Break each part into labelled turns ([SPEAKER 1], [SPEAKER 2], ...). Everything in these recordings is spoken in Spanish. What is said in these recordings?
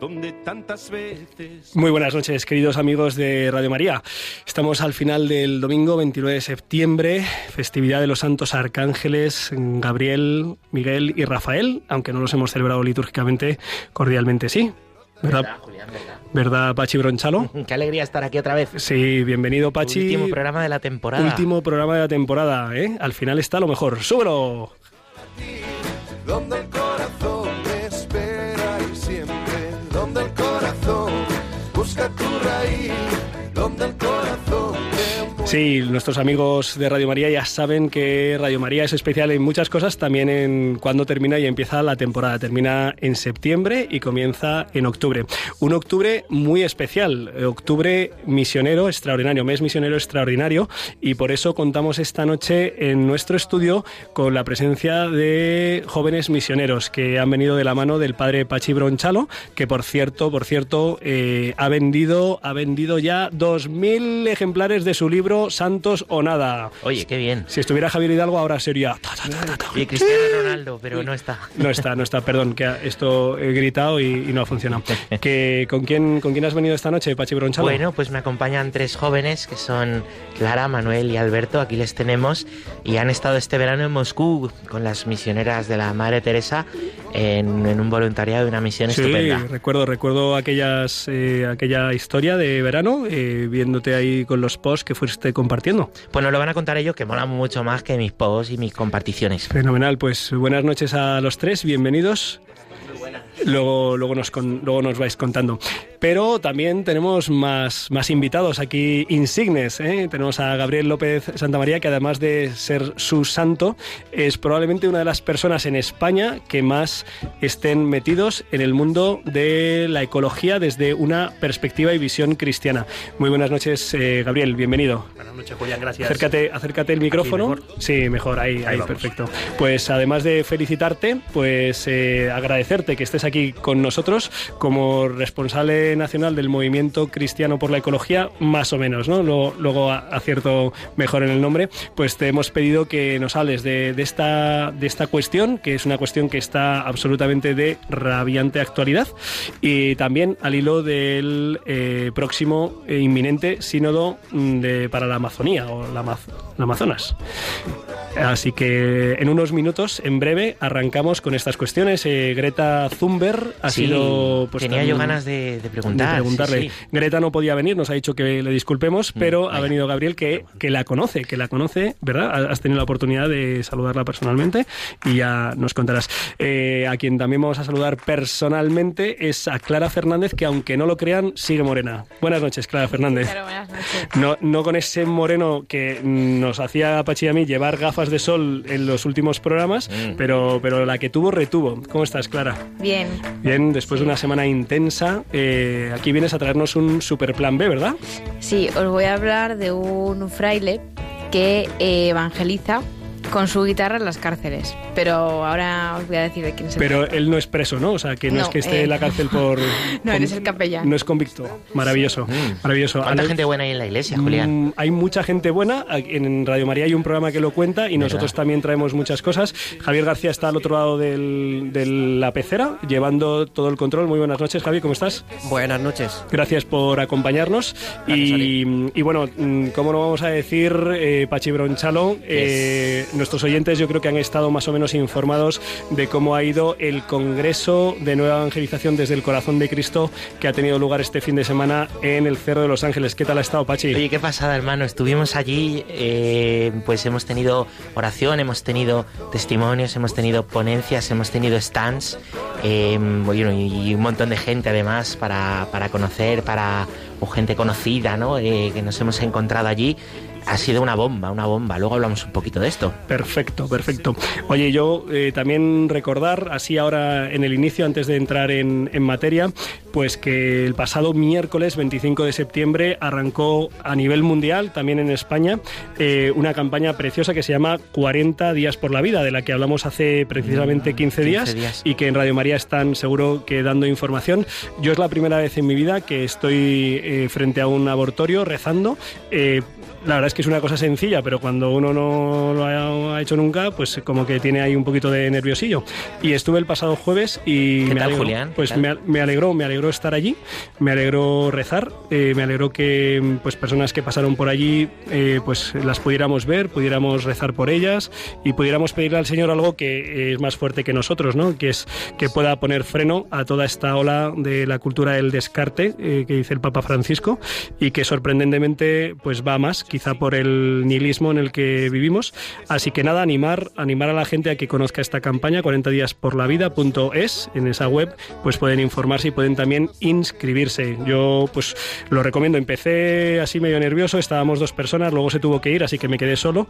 [SPEAKER 1] donde tantas veces...
[SPEAKER 2] Muy buenas noches, queridos amigos de Radio María. Estamos al final del domingo 29 de septiembre, festividad de los santos arcángeles Gabriel, Miguel y Rafael, aunque no los hemos celebrado litúrgicamente, cordialmente sí. ¿Verdad,
[SPEAKER 3] ¿Verdad, Julián? ¿Verdad?
[SPEAKER 2] ¿Verdad Pachi Bronchalo?
[SPEAKER 3] Qué alegría estar aquí otra vez.
[SPEAKER 2] Sí, bienvenido Pachi.
[SPEAKER 3] Último programa de la temporada.
[SPEAKER 2] Último programa de la temporada, ¿eh? Al final está lo mejor. ¡Súbelo!
[SPEAKER 4] Tu
[SPEAKER 2] Sí, nuestros amigos de Radio María ya saben que Radio María es especial en muchas cosas, también en cuando termina y empieza la temporada. Termina en septiembre y comienza en octubre. Un octubre muy especial, octubre misionero extraordinario, mes misionero extraordinario, y por eso contamos esta noche en nuestro estudio con la presencia de jóvenes misioneros que han venido de la mano del padre Pachi Bronchalo, que por cierto, por cierto, eh, ha vendido, ha vendido ya 2.000 ejemplares de su libro Santos o Nada.
[SPEAKER 3] Oye, qué bien.
[SPEAKER 2] Si estuviera Javier Hidalgo ahora sería... ta, ta, ta.
[SPEAKER 3] Y Cristiano Ronaldo, pero no está.
[SPEAKER 2] No está, no está, perdón, que esto he gritado y, y no ha funcionado. Que, ¿con, quién, ¿Con quién has venido esta noche, Pachi Bronchalo?
[SPEAKER 3] Bueno, pues me acompañan tres jóvenes que son Clara, Manuel y Alberto. Aquí les tenemos. Y han estado este verano en Moscú con las misioneras de la Madre Teresa en, en un voluntariado de una misión
[SPEAKER 2] Sí,
[SPEAKER 3] estupenda.
[SPEAKER 2] recuerdo, recuerdo aquellas, eh, aquella historia de verano, eh, viéndote ahí con los posts que fuiste compartiendo.
[SPEAKER 3] Pues nos lo van a contar ellos, que molan mucho más que mis posts y mis comparticiones.
[SPEAKER 2] Fenomenal, pues buenas noches a los tres, bienvenidos. Luego, luego, nos con- luego nos vais contando. Pero también tenemos más, más invitados aquí insignes. ¿eh? Tenemos a Gabriel López Santamaría, que además de ser su santo, es probablemente una de las personas en España que más estén metidos en el mundo de la ecología desde una perspectiva y visión cristiana. Muy buenas noches, eh, Gabriel, bienvenido.
[SPEAKER 5] Buenas noches, Julián, gracias.
[SPEAKER 2] Acércate, acércate el micrófono.
[SPEAKER 5] mejor?
[SPEAKER 2] Sí, mejor, ahí, ahí,
[SPEAKER 5] vamos.
[SPEAKER 2] perfecto. Pues además de felicitarte, pues eh, agradecerte que estés aquí con nosotros como responsable nacional del movimiento cristiano por la ecología, más o menos, ¿no? Luego, luego acierto mejor en el nombre, pues te hemos pedido que nos hables de, esta, de esta cuestión, que es una cuestión que está absolutamente de rabiante actualidad, y también al hilo del eh, próximo e inminente sínodo mm, para la Amazonía o la, la Amazonas. Así que en unos minutos, en breve, arrancamos con estas cuestiones. Eh, Greta Thunberg ha
[SPEAKER 3] Sí,
[SPEAKER 2] sido... pues,
[SPEAKER 3] tenía
[SPEAKER 2] tan-
[SPEAKER 3] yo ganas de, de preguntar.
[SPEAKER 2] de preguntarle.
[SPEAKER 3] sí, sí.
[SPEAKER 2] Greta no podía venir, nos ha dicho que le disculpemos, pero ha venido Gabriel que, que la conoce, que la conoce, ¿verdad? Has tenido la oportunidad de saludarla personalmente y ya nos contarás. Eh, a quien también vamos a saludar personalmente es a Clara Fernández, que aunque no lo crean, sigue morena. Buenas noches, Clara Fernández.
[SPEAKER 6] Claro, buenas noches.
[SPEAKER 2] No, no con ese moreno que mm, nos hacía Pachi y a mí llevar gafas de sol en los últimos programas,
[SPEAKER 3] Mm.
[SPEAKER 2] pero, pero la que tuvo, retuvo. ¿Cómo estás, Clara?
[SPEAKER 6] Bien,
[SPEAKER 2] Bien, después de una semana intensa, eh, aquí vienes a traernos un super plan B, ¿verdad?
[SPEAKER 6] sí, os voy a hablar de un fraile que evangeliza con su guitarra en las cárceles. Pero ahora os voy a decir de quién es el
[SPEAKER 2] Pero él no es preso, ¿no? O sea, que no,
[SPEAKER 6] No,
[SPEAKER 2] es que esté
[SPEAKER 6] eh,
[SPEAKER 2] en la cárcel por...
[SPEAKER 6] No, eres el capellán.
[SPEAKER 2] No es convicto. Maravilloso, maravilloso.
[SPEAKER 3] ¿Cuánta
[SPEAKER 2] Ale-
[SPEAKER 3] gente buena hay en la iglesia, Julián?
[SPEAKER 2] Mm, hay mucha gente buena. En Radio María hay un programa que lo cuenta y nosotros también traemos muchas cosas. Javier García está al otro lado del- de la pecera, llevando todo el control. Muy buenas noches, Javi, ¿cómo estás?
[SPEAKER 5] Buenas noches.
[SPEAKER 2] Gracias por acompañarnos. Y, y bueno, mm, ¿cómo no vamos a decir, eh, Pachi Bronchalo? eh, nuestros oyentes yo creo que han estado más o menos informados de cómo ha ido el Congreso de Nueva Evangelización desde el Corazón de Cristo que ha tenido lugar este fin de semana en el Cerro de los Ángeles. ¿Qué tal ha estado, Pachi?
[SPEAKER 3] Oye, qué pasada, hermano. Estuvimos allí, eh, pues hemos tenido oración, hemos tenido testimonios, hemos tenido ponencias, hemos tenido stands, eh, y un montón de gente además para, para conocer, para gente conocida, ¿no? Eh, que nos hemos encontrado allí. Ha sido una bomba, una bomba. Luego hablamos un poquito de esto.
[SPEAKER 2] Perfecto, perfecto. Oye, yo eh, también recordar, así ahora en el inicio, antes de entrar en, en materia, pues que el pasado miércoles 25 de septiembre arrancó a nivel mundial, también en España, eh, una campaña preciosa que se llama 40 días por la vida, de la que hablamos hace precisamente 15 días,
[SPEAKER 3] 15 días.
[SPEAKER 2] y que en Radio María están seguro que dando información. Yo es la primera vez en mi vida que estoy eh, frente a un abortorio rezando. Eh, la verdad es que es una cosa sencilla, pero cuando uno no lo ha, ha hecho nunca, pues como que tiene ahí un poquito de nerviosillo. Y estuve el pasado jueves y
[SPEAKER 3] ¿Qué
[SPEAKER 2] me
[SPEAKER 3] tal,
[SPEAKER 2] alegró,
[SPEAKER 3] Julián? ¿Qué
[SPEAKER 2] pues
[SPEAKER 3] tal?
[SPEAKER 2] me, me alegró, me alegró estar allí, me alegró rezar, eh, me alegró que pues personas que pasaron por allí eh, pues las pudiéramos ver, pudiéramos rezar por ellas y pudiéramos pedirle al Señor algo que es más fuerte que nosotros, ¿no? Que es que pueda poner freno a toda esta ola de la cultura del descarte eh, que dice el Papa Francisco y que sorprendentemente pues va más, quizá por el nihilismo en el que vivimos. Así que nada, animar, animar a la gente a que conozca esta campaña 40 días por la vida.es en esa web, pues pueden informarse y pueden también inscribirse. Yo pues lo recomiendo. Empecé así medio nervioso, estábamos dos personas, luego se tuvo que ir, así que me quedé solo,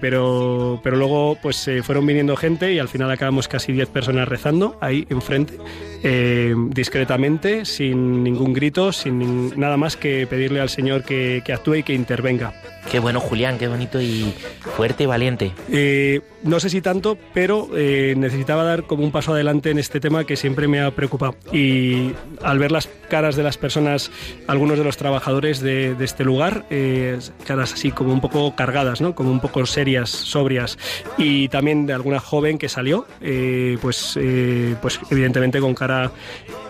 [SPEAKER 2] pero pero luego pues eh, fueron viniendo gente y al final acabamos casi 10 personas rezando ahí enfrente, eh, discretamente, sin ningún grito, sin nada más que pedirle al Señor que, que actúe y que intervenga.
[SPEAKER 3] Qué bueno, Julián, qué bonito y fuerte y valiente.
[SPEAKER 2] Eh, no sé si tanto, pero eh, necesitaba dar como un paso adelante en este tema que siempre me ha preocupado. Y al ver las caras de las personas, algunos de los trabajadores de, de este lugar, eh, caras así como un poco cargadas, ¿no? como un poco serias, sobrias, y también de alguna joven que salió, eh, pues, eh, pues evidentemente con cara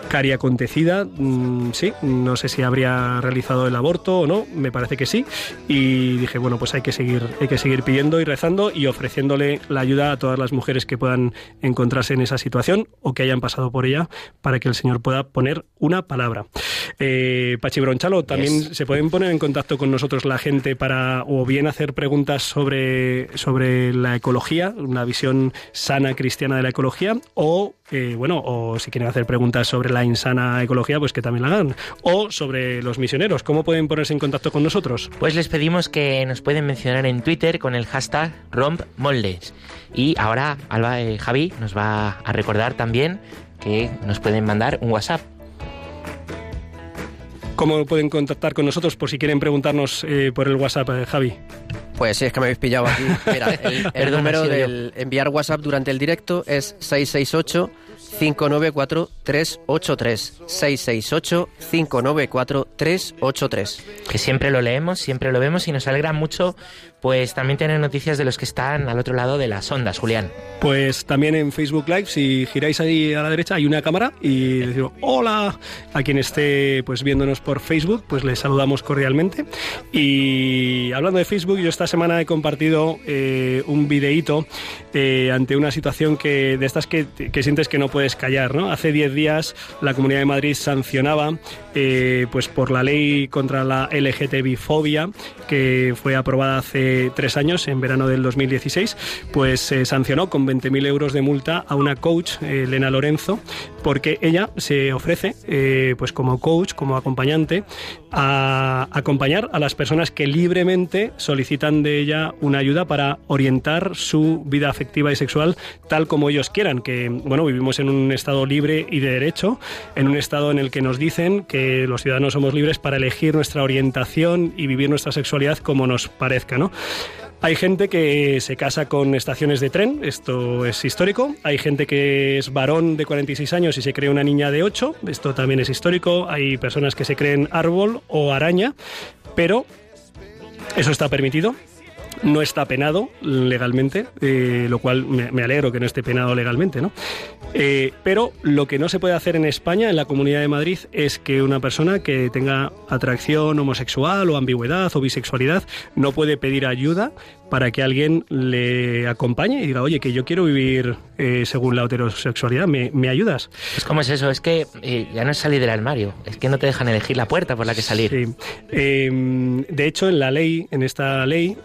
[SPEAKER 2] cari acontecida, mm, sí, no sé si habría realizado el aborto o no, me parece que sí, y dije, bueno, pues hay que seguir, hay que seguir pidiendo y rezando y ofreciéndole la ayuda a todas las mujeres que puedan encontrarse en esa situación o que hayan pasado por ella para que el Señor pueda poner una palabra. Eh, Pachi Bronchalo, también
[SPEAKER 3] Yes.
[SPEAKER 2] se pueden poner en contacto con nosotros la gente para o bien hacer preguntas sobre, sobre la ecología, una visión sana cristiana de la ecología, o eh, bueno, o si quieren hacer preguntas sobre la insana ecología, pues que también la hagan. O sobre los misioneros, ¿cómo pueden ponerse en contacto con nosotros?
[SPEAKER 3] Pues les pedimos que nos pueden mencionar en Twitter con el hashtag rompmoldes. Y ahora Alba, eh, Javi nos va a recordar también que nos pueden mandar un WhatsApp.
[SPEAKER 2] ¿Cómo pueden contactar con nosotros por si quieren preguntarnos eh, por el WhatsApp, eh, Javi?
[SPEAKER 5] Pues sí, es que me habéis pillado aquí. Mira, el, el número del enviar WhatsApp durante el directo es 668 594 383 668 594 383
[SPEAKER 3] Que siempre lo leemos, siempre lo vemos y nos alegra mucho pues también tener noticias de los que están al otro lado de las ondas, Julián.
[SPEAKER 2] Pues también en Facebook Live, si giráis ahí a la derecha, hay una cámara y decimos hola a quien esté pues viéndonos por Facebook, pues les saludamos cordialmente. Y hablando de Facebook, yo esta semana he compartido eh, un videíto eh, ante una situación que de estas que, que sientes que no puedes callar, ¿no? Hace 10 días la Comunidad de Madrid sancionaba eh, pues por la ley contra la LGTBI-fobia que fue aprobada hace tres años, en verano del 2016, pues se sancionó con 20.000 euros de multa a una coach, eh, Elena Lorenzo, porque ella se ofrece eh, pues como coach, como acompañante, a acompañar a las personas que libremente solicitan de ella una ayuda para orientar su vida afectiva y sexual tal como ellos quieran, que bueno, vivimos en un estado libre y de derecho, en un estado en el que nos dicen que los ciudadanos somos libres para elegir nuestra orientación y vivir nuestra sexualidad como nos parezca, ¿no? Hay gente que se casa con estaciones de tren, esto es histórico. Hay gente que es varón de 46 años y se cree una niña de 8, esto también es histórico. Hay personas que se creen árbol o araña, pero eso está permitido. No está penado legalmente, eh, lo cual me, me alegro que no esté penado legalmente, ¿no? Eh, pero lo que no se puede hacer en España, en la Comunidad de Madrid, es que una persona que tenga atracción homosexual o ambigüedad o bisexualidad no puede pedir ayuda para que alguien le acompañe y diga, oye, que yo quiero vivir eh, según la heterosexualidad, ¿me, me ayudas?
[SPEAKER 3] Pues cómo es eso, es que eh, ya no es salir del armario, es que no te dejan elegir la puerta por la que salir.
[SPEAKER 2] Sí. Eh, de hecho, en la ley, en esta ley,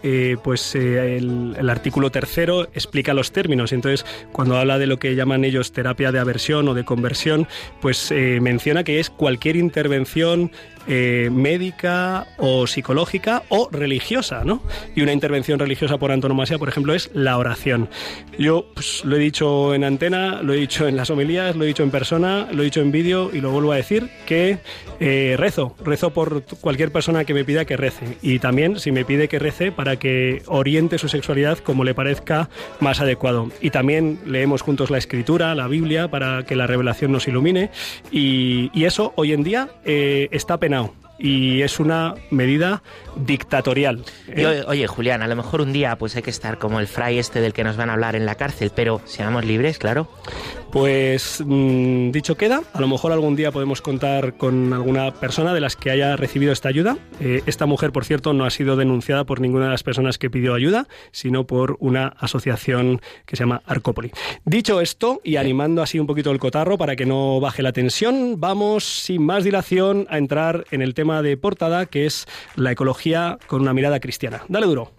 [SPEAKER 2] pues el, el artículo tercero explica los términos. Entonces, cuando habla de lo que llaman ellos terapia de aversión o de conversión, pues eh, menciona que es cualquier intervención eh, médica o psicológica o religiosa, ¿no? Y una intervención religiosa por antonomasia, por ejemplo, es la oración. Yo pues, lo he dicho en antena, lo he dicho en las homilías, lo he dicho en persona, lo he dicho en vídeo y lo vuelvo a decir que eh, rezo, rezo por cualquier persona que me pida que rece y también si me pide que rece para que oriente su sexualidad como le parezca más adecuado. Y también leemos juntos la escritura, la Biblia, para que la revelación nos ilumine y, y eso hoy en día eh, está penado y es una medida dictatorial.
[SPEAKER 3] Y, oye, oye, Julián, a lo mejor un día pues hay que estar como el fray este del que nos van a hablar en la cárcel, pero seamos libres, claro.
[SPEAKER 2] Pues mm, dicho queda, a lo mejor algún día podemos contar con alguna persona de las que haya recibido esta ayuda. Eh, esta mujer, por cierto, no ha sido denunciada por ninguna de las personas que pidió ayuda, sino por una asociación que se llama Arcópoli. Dicho esto, y animando así un poquito el cotarro para que no baje la tensión, vamos sin más dilación a entrar en el tema de portada, que es la ecología con una mirada cristiana. Dale duro.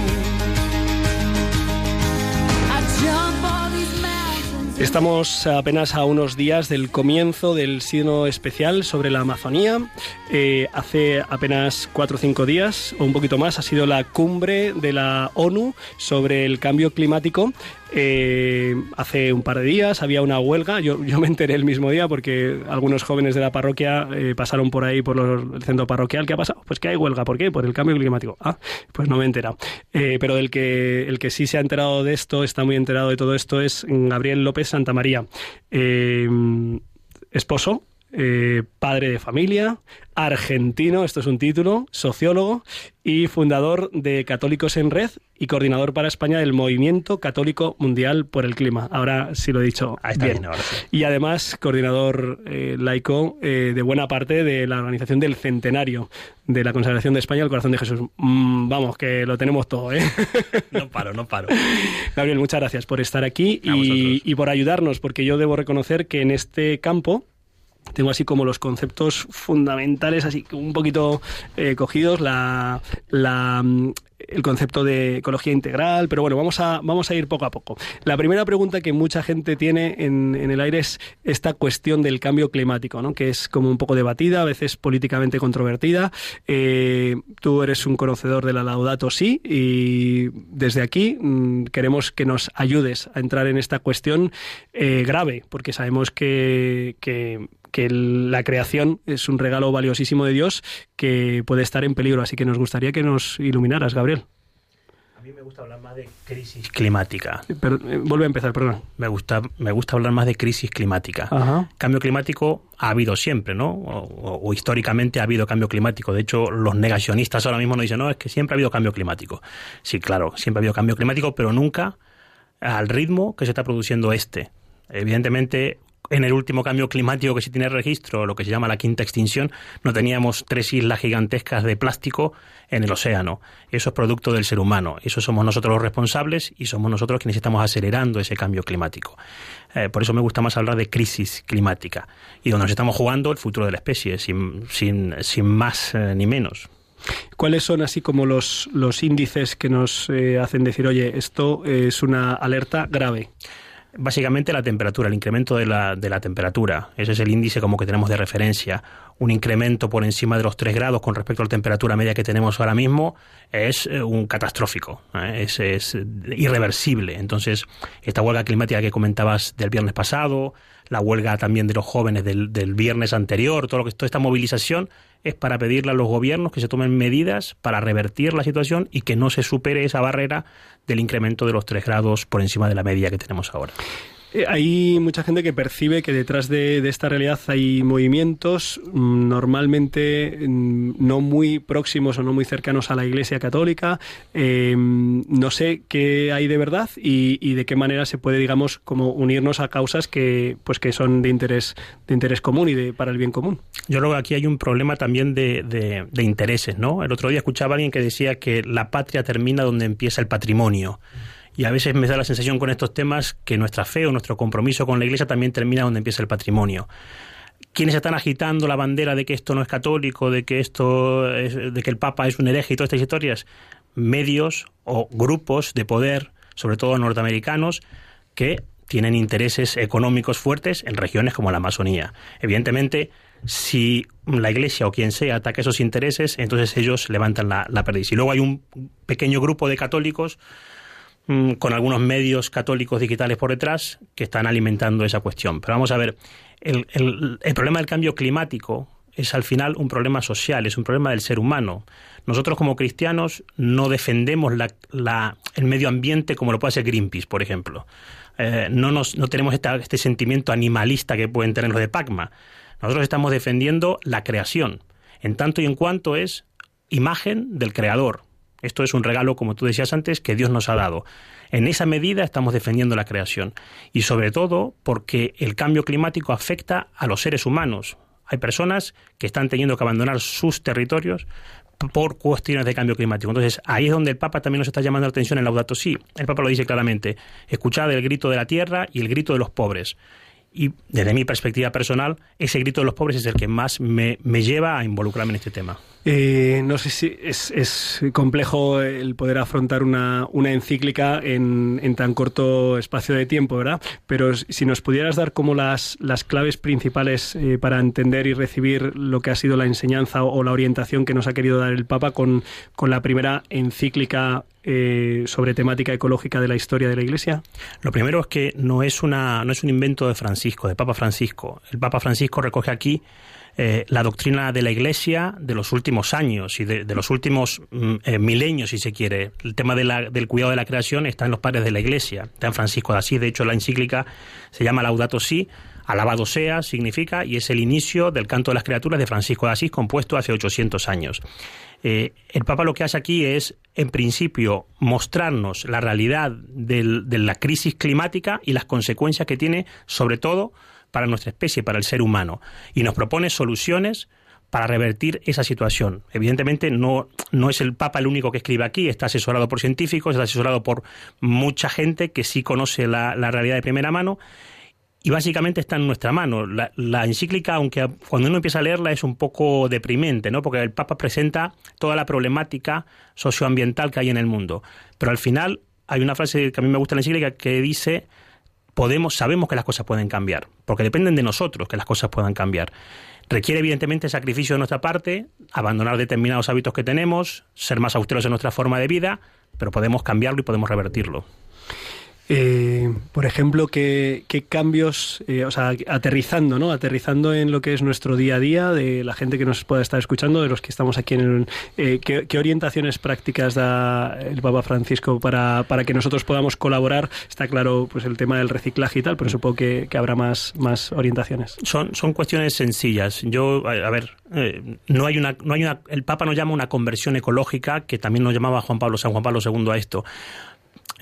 [SPEAKER 2] Estamos apenas a unos días del comienzo del sínodo especial sobre la Amazonía. Eh, hace apenas cuatro o cinco días, o un poquito más, ha sido la cumbre de la ONU sobre el cambio climático. Eh, hace un par de días había una huelga, yo, yo me enteré el mismo día porque algunos jóvenes de la parroquia eh, pasaron por ahí por el centro parroquial. ¿Qué ha pasado? Pues que hay huelga. ¿Por qué? Por el cambio climático. Ah, pues no me he. Eh, pero el que, el que sí se ha enterado de esto, está muy enterado de todo esto, es Gabriel López Santamaría. Eh, esposo, eh, padre de familia, argentino, esto es un título, sociólogo y fundador de Católicos en Red y coordinador para España del Movimiento Católico Mundial por el Clima. Ahora sí lo he dicho.
[SPEAKER 7] Ahí está
[SPEAKER 2] bien.
[SPEAKER 7] bien, ahora sí.
[SPEAKER 2] Y además coordinador eh, laico eh, de buena parte de la organización del centenario de la consagración de España al corazón de Jesús. Mm, vamos, que lo tenemos todo, ¿eh?
[SPEAKER 7] No paro, no paro.
[SPEAKER 2] Gabriel, muchas gracias por estar aquí y por ayudarnos, porque yo debo reconocer que en este campo tengo así como los conceptos fundamentales, así un poquito eh, cogidos, la, mm, el concepto de ecología integral, pero bueno, vamos a, vamos a ir poco a poco. La primera pregunta que mucha gente tiene en, el aire es esta cuestión del cambio climático, ¿no? que es como un poco debatida, a veces políticamente controvertida. Eh, tú eres un conocedor de la Laudato Si y desde aquí mm, queremos que nos ayudes a entrar en esta cuestión eh, grave, porque sabemos que, que que el- la creación es un regalo valiosísimo de Dios que puede estar en peligro. Así que nos gustaría que nos iluminaras, Gabriel.
[SPEAKER 7] A mí me gusta hablar más de crisis climática.
[SPEAKER 2] Pero, eh, vuelve a empezar, perdón.
[SPEAKER 7] Me gusta, me gusta hablar más de crisis climática.
[SPEAKER 2] Ajá.
[SPEAKER 7] Cambio climático ha habido siempre, ¿no? O, o- o históricamente ha habido cambio climático. De hecho, los negacionistas ahora mismo nos dicen, no, es que siempre ha habido cambio climático. Sí, claro, siempre ha habido cambio climático, pero nunca al ritmo que se está produciendo este. Evidentemente, en el último cambio climático que se tiene registro, lo que se llama la quinta extinción, no teníamos tres islas gigantescas de plástico en el océano. Eso es producto del ser humano. Eso somos nosotros los responsables y somos nosotros quienes estamos acelerando ese cambio climático. Eh, por eso me gusta más hablar de crisis climática y donde nos estamos jugando el futuro de la especie, sin, sin, sin más eh, ni menos.
[SPEAKER 2] ¿Cuáles son así como los, los índices que nos eh, hacen decir, oye, esto es una alerta grave?
[SPEAKER 7] Básicamente la temperatura, el incremento de la, de la temperatura. Ese es el índice como que tenemos de referencia. Un incremento por encima de los 3 grados con respecto a la temperatura media que tenemos ahora mismo es eh, un catastrófico, ¿eh? es, es irreversible. Entonces, esta huelga climática que comentabas del viernes pasado, la huelga también de los jóvenes del, del viernes anterior, todo lo que toda esta movilización es para pedirle a los gobiernos que se tomen medidas para revertir la situación y que no se supere esa barrera del incremento de los 3 grados por encima de la media que tenemos ahora.
[SPEAKER 2] Eh, Hay mucha gente que percibe que detrás de, esta realidad hay movimientos mm, normalmente mm, no muy próximos o no muy cercanos a la Iglesia Católica. Eh, no sé qué hay de verdad y, y de qué manera se puede, digamos, como unirnos a causas que, pues, que son de interés, de interés común y de, para el bien común.
[SPEAKER 7] Yo creo que aquí hay un problema también de intereses, ¿no? El otro día escuchaba a alguien que decía que la patria termina donde empieza el patrimonio. Y a veces me da la sensación con estos temas que nuestra fe o nuestro compromiso con la Iglesia también termina donde empieza el patrimonio. Quienes están agitando la bandera de que esto no es católico, de que esto es- de que el Papa es un hereje y todas estas historias, medios o grupos de poder, sobre todo norteamericanos, que tienen intereses económicos fuertes en regiones como la Amazonía. Evidentemente, si la Iglesia o quien sea ataca esos intereses, entonces ellos levantan la, la perdiz. Y luego hay un pequeño grupo de católicos mm, con algunos medios católicos digitales por detrás que están alimentando esa cuestión. Pero vamos a ver, el, problema del cambio climático es al final un problema social, es un problema del ser humano. Nosotros como cristianos no defendemos el medio ambiente como lo puede hacer Greenpeace, por ejemplo. Eh, no, nos, no tenemos este sentimiento animalista que pueden tener los de Pacma. Nosotros estamos defendiendo la creación, en tanto y en cuanto es imagen del creador. Esto es un regalo, como tú decías antes, que Dios nos ha dado. En esa medida estamos defendiendo la creación. Y sobre todo porque el cambio climático afecta a los seres humanos. Hay personas que están teniendo que abandonar sus territorios por cuestiones de cambio climático. Entonces, ahí es donde el Papa también nos está llamando la atención en Laudato Si. El Papa lo dice claramente. Escuchad el grito de la tierra y el grito de los pobres. Y desde mi perspectiva personal, ese grito de los pobres es el que más me, me lleva a involucrarme en este tema.
[SPEAKER 2] Eh, no sé si es, es complejo el poder afrontar una, una encíclica en, en tan corto espacio de tiempo, ¿verdad? Pero si nos pudieras dar como las, las claves principales eh, para entender y recibir lo que ha sido la enseñanza o, o la orientación que nos ha querido dar el Papa con, con la primera encíclica eh, sobre temática ecológica de la historia de la Iglesia.
[SPEAKER 7] Lo primero es que no es, una, no es un invento de Francisco, de Papa Francisco. El Papa Francisco recoge aquí eh, la doctrina de la Iglesia de los últimos años y de, los últimos mm, eh, milenios, si se quiere. El tema del cuidado de la creación está en los padres de la Iglesia, está en Francisco de Asís. De hecho, la encíclica se llama Laudato Si, alabado sea, significa, y es el inicio del canto de las criaturas de Francisco de Asís, compuesto hace 800 años. Eh, el Papa lo que hace aquí es, en principio, mostrarnos la realidad de la crisis climática y las consecuencias que tiene, sobre todo, para nuestra especie, para el ser humano. Y nos propone soluciones para revertir esa situación. Evidentemente no, no es el Papa el único que escribe aquí, está asesorado por científicos, está asesorado por mucha gente que sí conoce la realidad de primera mano y básicamente está en nuestra mano. La, la encíclica, aunque cuando uno empieza a leerla es un poco deprimente, ¿no? Porque el Papa presenta toda la problemática socioambiental que hay en el mundo. Pero al final hay una frase que a mí me gusta en la encíclica que dice podemos, sabemos que las cosas pueden cambiar, porque dependen de nosotros que las cosas puedan cambiar. Requiere evidentemente sacrificio de nuestra parte, abandonar determinados hábitos que tenemos, ser más austeros en nuestra forma de vida, pero podemos cambiarlo y podemos revertirlo.
[SPEAKER 2] Eh, por ejemplo, ¿qué, cambios, eh, o sea, aterrizando, ¿no? Aterrizando en lo que es nuestro día a día, de la gente que nos pueda estar escuchando, de los que estamos aquí en el... eh, ¿qué, orientaciones prácticas da el Papa Francisco para, para que nosotros podamos colaborar? Está claro, pues el tema del reciclaje y tal, pero supongo que, habrá más, más orientaciones.
[SPEAKER 7] Son, son cuestiones sencillas. Yo, a, a ver, eh, no hay una, no hay una, el Papa nos llama una conversión ecológica, que también nos llamaba Juan Pablo, San Juan Pablo II a esto.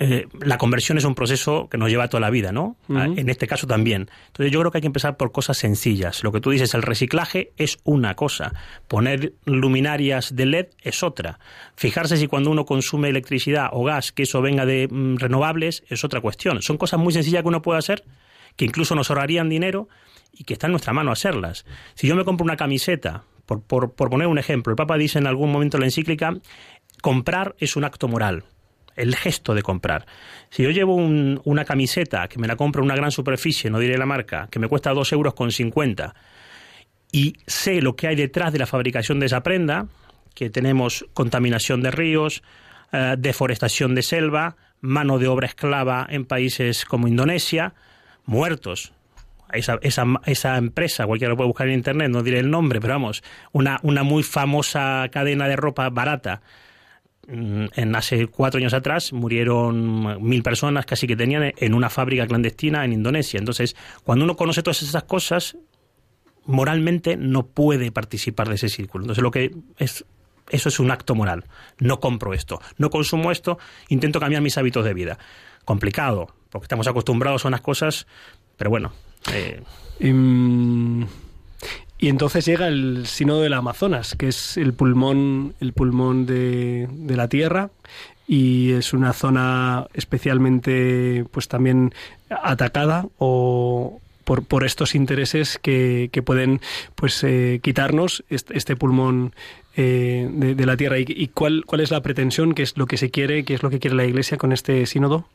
[SPEAKER 7] Eh, la conversión es un proceso que nos lleva toda la vida, ¿no? Ah, En este caso también. Entonces yo creo que hay que empezar por cosas sencillas. Lo que tú dices, el reciclaje es una cosa. Poner luminarias de LED es otra. Fijarse si cuando uno consume electricidad o gas, que eso venga de mm, renovables, es otra cuestión. Son cosas muy sencillas que uno puede hacer, que incluso nos ahorrarían dinero y que está en nuestra mano hacerlas. Si yo me compro una camiseta, por, por, por poner un ejemplo, el Papa dice en algún momento en la encíclica, comprar es un acto moral el gesto de comprar. Si yo llevo un- una camiseta que me la compro en una gran superficie, no diré la marca, que me cuesta dos euros con 50 y sé lo que hay detrás de la fabricación de esa prenda, que tenemos contaminación de ríos, eh, deforestación de selva, mano de obra esclava en países como Indonesia, muertos. Esa, esa, esa empresa, cualquiera lo puede buscar en internet, no diré el nombre, pero vamos, una, muy famosa cadena de ropa barata, en hace cuatro años atrás murieron mil personas casi que tenían en una fábrica clandestina en Indonesia. Entonces, cuando uno conoce todas esas cosas, moralmente no puede participar de ese círculo. Entonces, lo que es eso es un acto moral. No compro esto, no consumo esto, intento cambiar mis hábitos de vida. Complicado, porque estamos acostumbrados a unas cosas, pero bueno. eh,
[SPEAKER 2] Em, y entonces llega el sínodo del Amazonas, que es el pulmón, el pulmón de, de la Tierra y es una zona especialmente, pues también atacada o por, por estos intereses que, que pueden, pues, eh, quitarnos este, pulmón eh, de, la Tierra. ¿Y, y cuál, cuál es la pretensión? ¿Qué es lo que se quiere? ¿Qué es lo que quiere la Iglesia con este sínodo?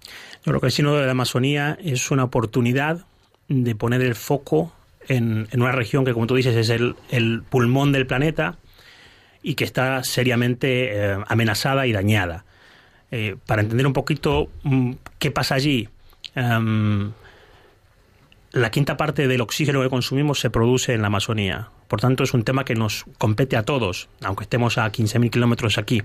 [SPEAKER 7] Yo creo que el Sínodo de la Amazonía es una oportunidad de poner el foco en, una región que, como tú dices, es el, el pulmón del planeta y que está seriamente eh, amenazada y dañada. Eh, para entender un poquito mm, qué pasa allí, em, la quinta parte del oxígeno que consumimos se produce en la Amazonía. Por tanto, es un tema que nos compete a todos, aunque estemos a 15.000 kilómetros aquí.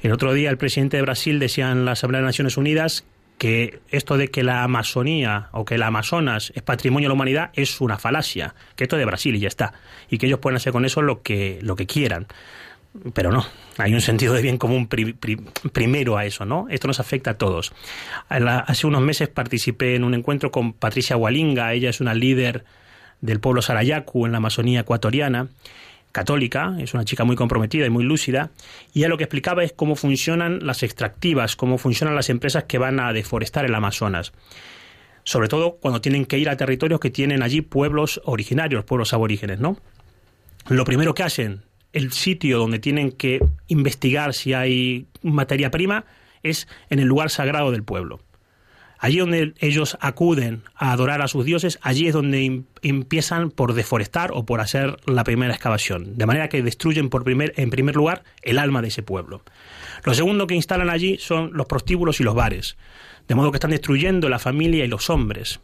[SPEAKER 7] El otro día el presidente de Brasil decía en la Asamblea de Naciones Unidas que esto de que la Amazonía o que el Amazonas es patrimonio de la humanidad es una falacia, que esto es de Brasil y ya está, y que ellos pueden hacer con eso lo que, lo que quieran. Pero no, hay un sentido de bien común pri- pri- primero a eso, ¿no? Esto nos afecta a todos. Hace unos meses participé en un encuentro con Patricia Hualinga, ella es una líder del pueblo Sarayaku en la Amazonía ecuatoriana, católica, es una chica muy comprometida y muy lúcida, y ella lo que explicaba es cómo funcionan las extractivas, cómo funcionan las empresas que van a deforestar el Amazonas. Sobre todo cuando tienen que ir a territorios que tienen allí pueblos originarios, pueblos aborígenes, ¿no? Lo primero que hacen, el sitio donde tienen que investigar si hay materia prima, es en el lugar sagrado del pueblo. Allí donde ellos acuden a adorar a sus dioses, allí es donde em- empiezan por deforestar o por hacer la primera excavación. De manera que destruyen por primer, en primer lugar el alma de ese pueblo. Lo segundo que instalan allí son los prostíbulos y los bares. De modo que están destruyendo la familia y los hombres.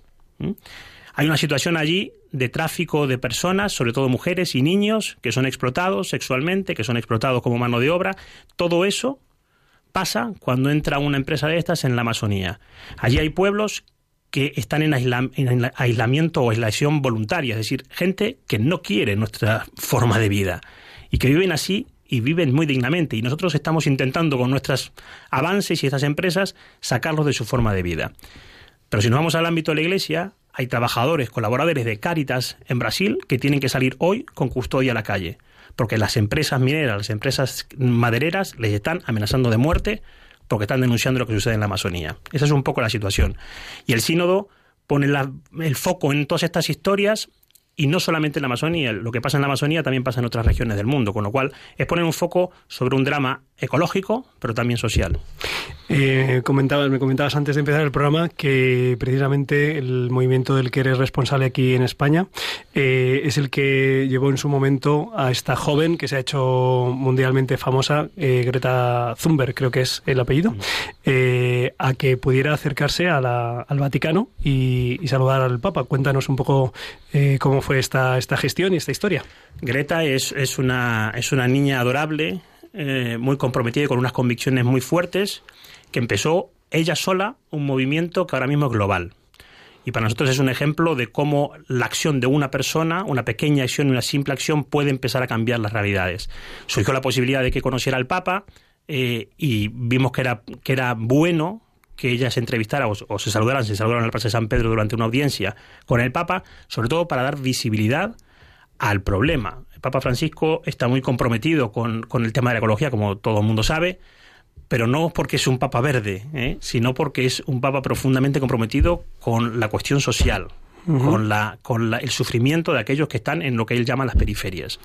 [SPEAKER 7] Hay una situación allí de tráfico de personas, sobre todo mujeres y niños, que son explotados sexualmente, que son explotados como mano de obra. Todo eso pasa cuando entra una empresa de estas en la Amazonía. Allí hay pueblos que están en, en aisla- aislamiento o aislación voluntaria, es decir, gente que no quiere nuestra forma de vida y que viven así y viven muy dignamente. Y nosotros estamos intentando con nuestros avances y estas empresas sacarlos de su forma de vida. Pero si nos vamos al ámbito de la iglesia, hay trabajadores, colaboradores de Cáritas en Brasil que tienen que salir hoy con custodia a la calle, porque las empresas mineras, las empresas madereras les están amenazando de muerte porque están denunciando lo que sucede en la Amazonía. Esa es un poco la situación. Y el sínodo pone la- el foco en todas estas historias y no solamente en la Amazonía, lo que pasa en la Amazonía también pasa en otras regiones del mundo, con lo cual es poner un foco sobre un drama ecológico, pero también social.
[SPEAKER 2] Eh, comentabas, me comentabas antes de empezar el programa que precisamente el movimiento del que eres responsable aquí en España eh, es el que llevó en su momento a esta joven que se ha hecho mundialmente famosa, eh, Greta Thunberg, creo que es el apellido, a que pudiera acercarse a la- al Vaticano y, y saludar al Papa. Cuéntanos un poco cómo fue esta, esta gestión y esta historia.
[SPEAKER 7] Greta es, es, una, es una niña adorable, eh, muy comprometida y con unas convicciones muy fuertes, que empezó ella sola un movimiento que ahora mismo es global. Y para nosotros es un ejemplo de cómo la acción de una persona, una pequeña acción, una simple acción, puede empezar a cambiar las realidades. Surgió la posibilidad de que conociera al Papa eh, y vimos que era, que era bueno que ella se entrevistara o, se saludaran, se saludaron en la Plaza de San Pedro durante una audiencia con el Papa, sobre todo para dar visibilidad al problema. Papa Francisco está muy comprometido con, con el tema de la ecología, como todo el mundo sabe, pero no porque es un papa verde, ¿eh? sino porque es un papa profundamente comprometido con la cuestión social, Con, la, con la- el sufrimiento de aquellos que están en lo que él llama las periferias.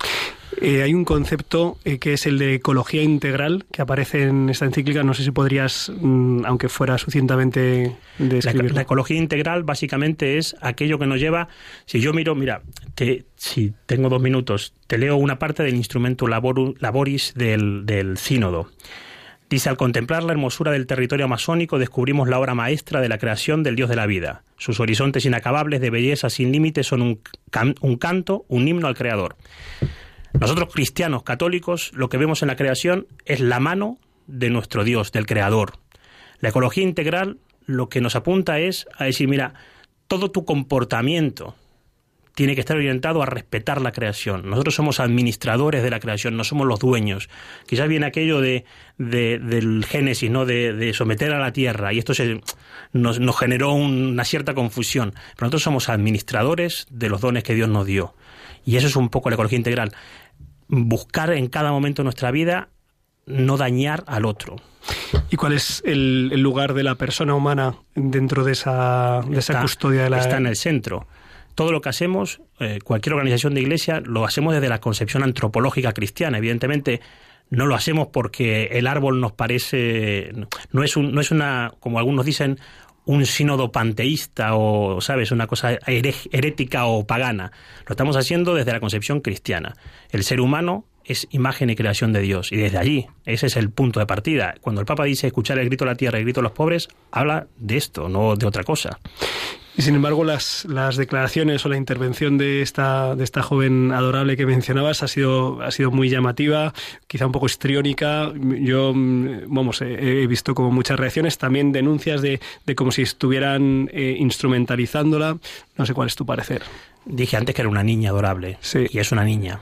[SPEAKER 2] Eh, hay un concepto eh, que es el de ecología integral que aparece en esta encíclica. No sé si podrías, mm, aunque fuera suficienmente
[SPEAKER 7] La,
[SPEAKER 2] describirlo.
[SPEAKER 7] la ecología integral básicamente es aquello que nos lleva, si yo miro, mira, te, si tengo dos minutos, te leo una parte del instrumento laboru- laboris del, del sínodo. Dice, al contemplar la hermosura del territorio amazónico descubrimos la obra maestra de la creación del Dios de la vida. Sus horizontes inacabables de belleza sin límites son un, un canto, un himno al Creador. Nosotros cristianos católicos lo que vemos en la creación es la mano de nuestro Dios, del Creador. La ecología integral lo que nos apunta es a decir, mira, todo tu comportamiento tiene que estar orientado a respetar la creación. Nosotros somos administradores de la creación, no somos los dueños. Quizás viene aquello de, de- del Génesis, ¿no? De, de someter a la tierra, y esto se, nos, nos generó una cierta confusión. Pero nosotros somos administradores de los dones que Dios nos dio. Y eso es un poco la ecología integral. Buscar en cada momento de nuestra vida no dañar al otro.
[SPEAKER 2] ¿Y cuál es el, el lugar de la persona humana dentro de esa, de esa custodia de la...
[SPEAKER 7] Está en el centro. Todo lo que hacemos, eh, cualquier organización de iglesia, lo hacemos desde la concepción antropológica cristiana. Evidentemente, no lo hacemos porque el árbol nos parece. No es, un, no es una, como algunos dicen, un sínodo panteísta o, ¿sabes?, una cosa herética o pagana. Lo estamos haciendo desde la concepción cristiana. El ser humano es imagen y creación de Dios. Y desde allí, ese es el punto de partida. Cuando el Papa dice escuchar el grito de la tierra y el grito de los pobres, habla de esto, no de otra cosa.
[SPEAKER 2] Y sin embargo, las, las declaraciones o la intervención de esta, de esta joven adorable que mencionabas ha sido, ha sido muy llamativa, quizá un poco histriónica. Yo, vamos, he, he visto como muchas reacciones, también denuncias de, de como si estuvieran eh, instrumentalizándola. No sé cuál es tu parecer.
[SPEAKER 7] Dije antes que era una niña adorable. Y es una niña.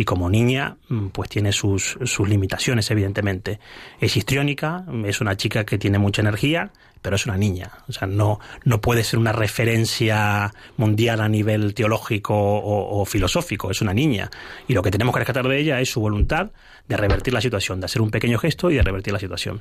[SPEAKER 7] Y como niña, mm, pues tiene sus, sus limitaciones, evidentemente. Es histriónica, es una chica que tiene mucha energía, pero es una niña. O sea, no, no puede ser una referencia mundial a nivel teológico o, o filosófico. Es una niña. Y lo que tenemos que rescatar de ella es su voluntad de revertir la situación, de hacer un pequeño gesto y de revertir la situación.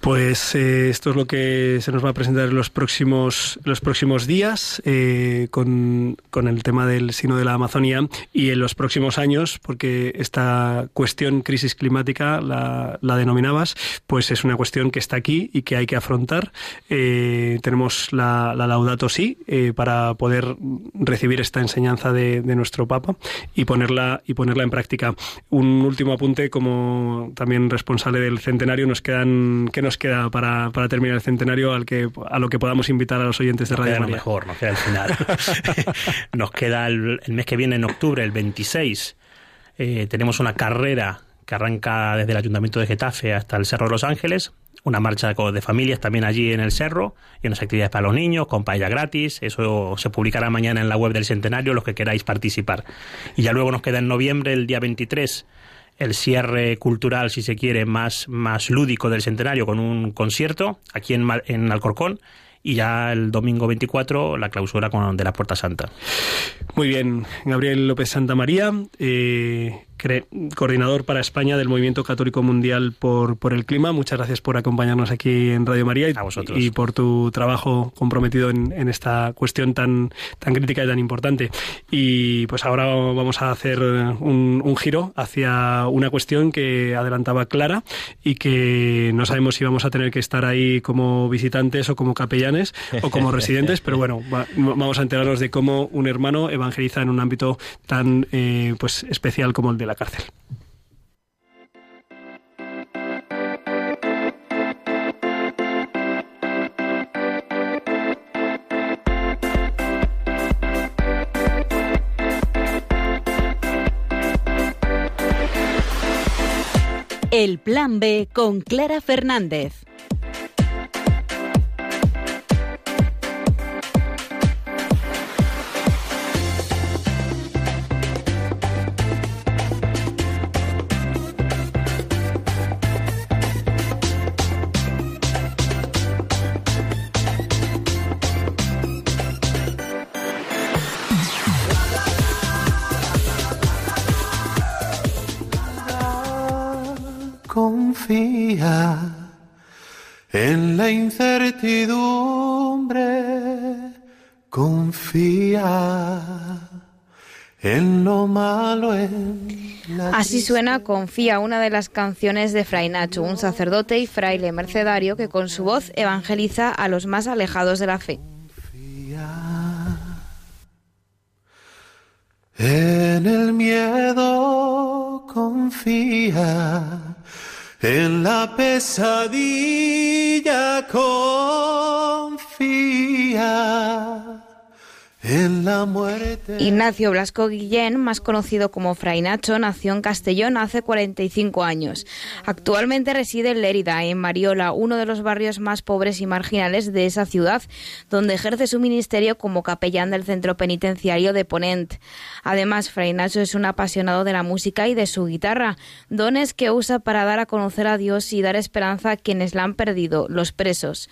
[SPEAKER 2] Pues eh, esto es lo que se nos va a presentar en los próximos, los próximos días eh, con, con el tema del sino de la Amazonía y en los próximos años, porque esta cuestión crisis climática la, la denominabas, pues es una cuestión que está aquí y que hay que afrontar. Eh, tenemos la, la Laudato Si eh, para poder recibir esta enseñanza de, de nuestro Papa y ponerla, y ponerla en práctica. Un último apunte como también responsable del centenario, nos quedan, ¿qué nos queda para, para terminar el centenario al que, a lo que podamos invitar a los oyentes de
[SPEAKER 7] Nos
[SPEAKER 2] Radio
[SPEAKER 7] queda lo mejor, nos queda el final. nos queda el, el mes que viene, en octubre, el 26. eh, tenemos una carrera que arranca desde el Ayuntamiento de Getafe hasta el Cerro de los Ángeles. Una marcha de familias también allí en el cerro y unas actividades para los niños con paella gratis. Eso se publicará mañana en la web del Centenario, los que queráis participar. Y ya luego nos queda en noviembre, el día 23, el cierre cultural, si se quiere, más, más lúdico del centenario con un concierto aquí en, en Alcorcón y ya el domingo 24 la clausura con, de la Puerta Santa.
[SPEAKER 2] Muy bien, Gabriel López Santa María, eh, coordinador para España del Movimiento Católico Mundial por, por el Clima. Muchas gracias por acompañarnos aquí en Radio María y, y por tu trabajo comprometido en, en esta cuestión tan, tan crítica y tan importante. Y pues ahora vamos a hacer un, un giro hacia una cuestión que adelantaba Clara y que no sabemos si vamos a tener que estar ahí como visitantes o como capellanes o como residentes, pero bueno, va- vamos a enterarnos de cómo un hermano evangeliza en un ámbito tan eh, pues especial como el de la cárcel.
[SPEAKER 8] El Plan B con Clara Fernández.
[SPEAKER 4] La incertidumbre, confía en lo malo en la
[SPEAKER 6] Así suena Confía, una de las canciones de Fray Nacho, un sacerdote y fraile mercedario que con su voz evangeliza a los más alejados de la fe.
[SPEAKER 4] En el miedo confía, en la pesadilla confía, en la muerte.
[SPEAKER 6] Ignacio Blasco Guillén, más conocido como Fray Nacho, nació en Castellón hace 45 años. Actualmente reside en Lérida, en Mariola, uno de los barrios más pobres y marginales de esa ciudad, donde ejerce su ministerio como capellán del centro penitenciario de Ponent. Además, Fray Nacho es un apasionado de la música y de su guitarra, dones que usa para dar a conocer a Dios y dar esperanza a quienes la han perdido, los presos.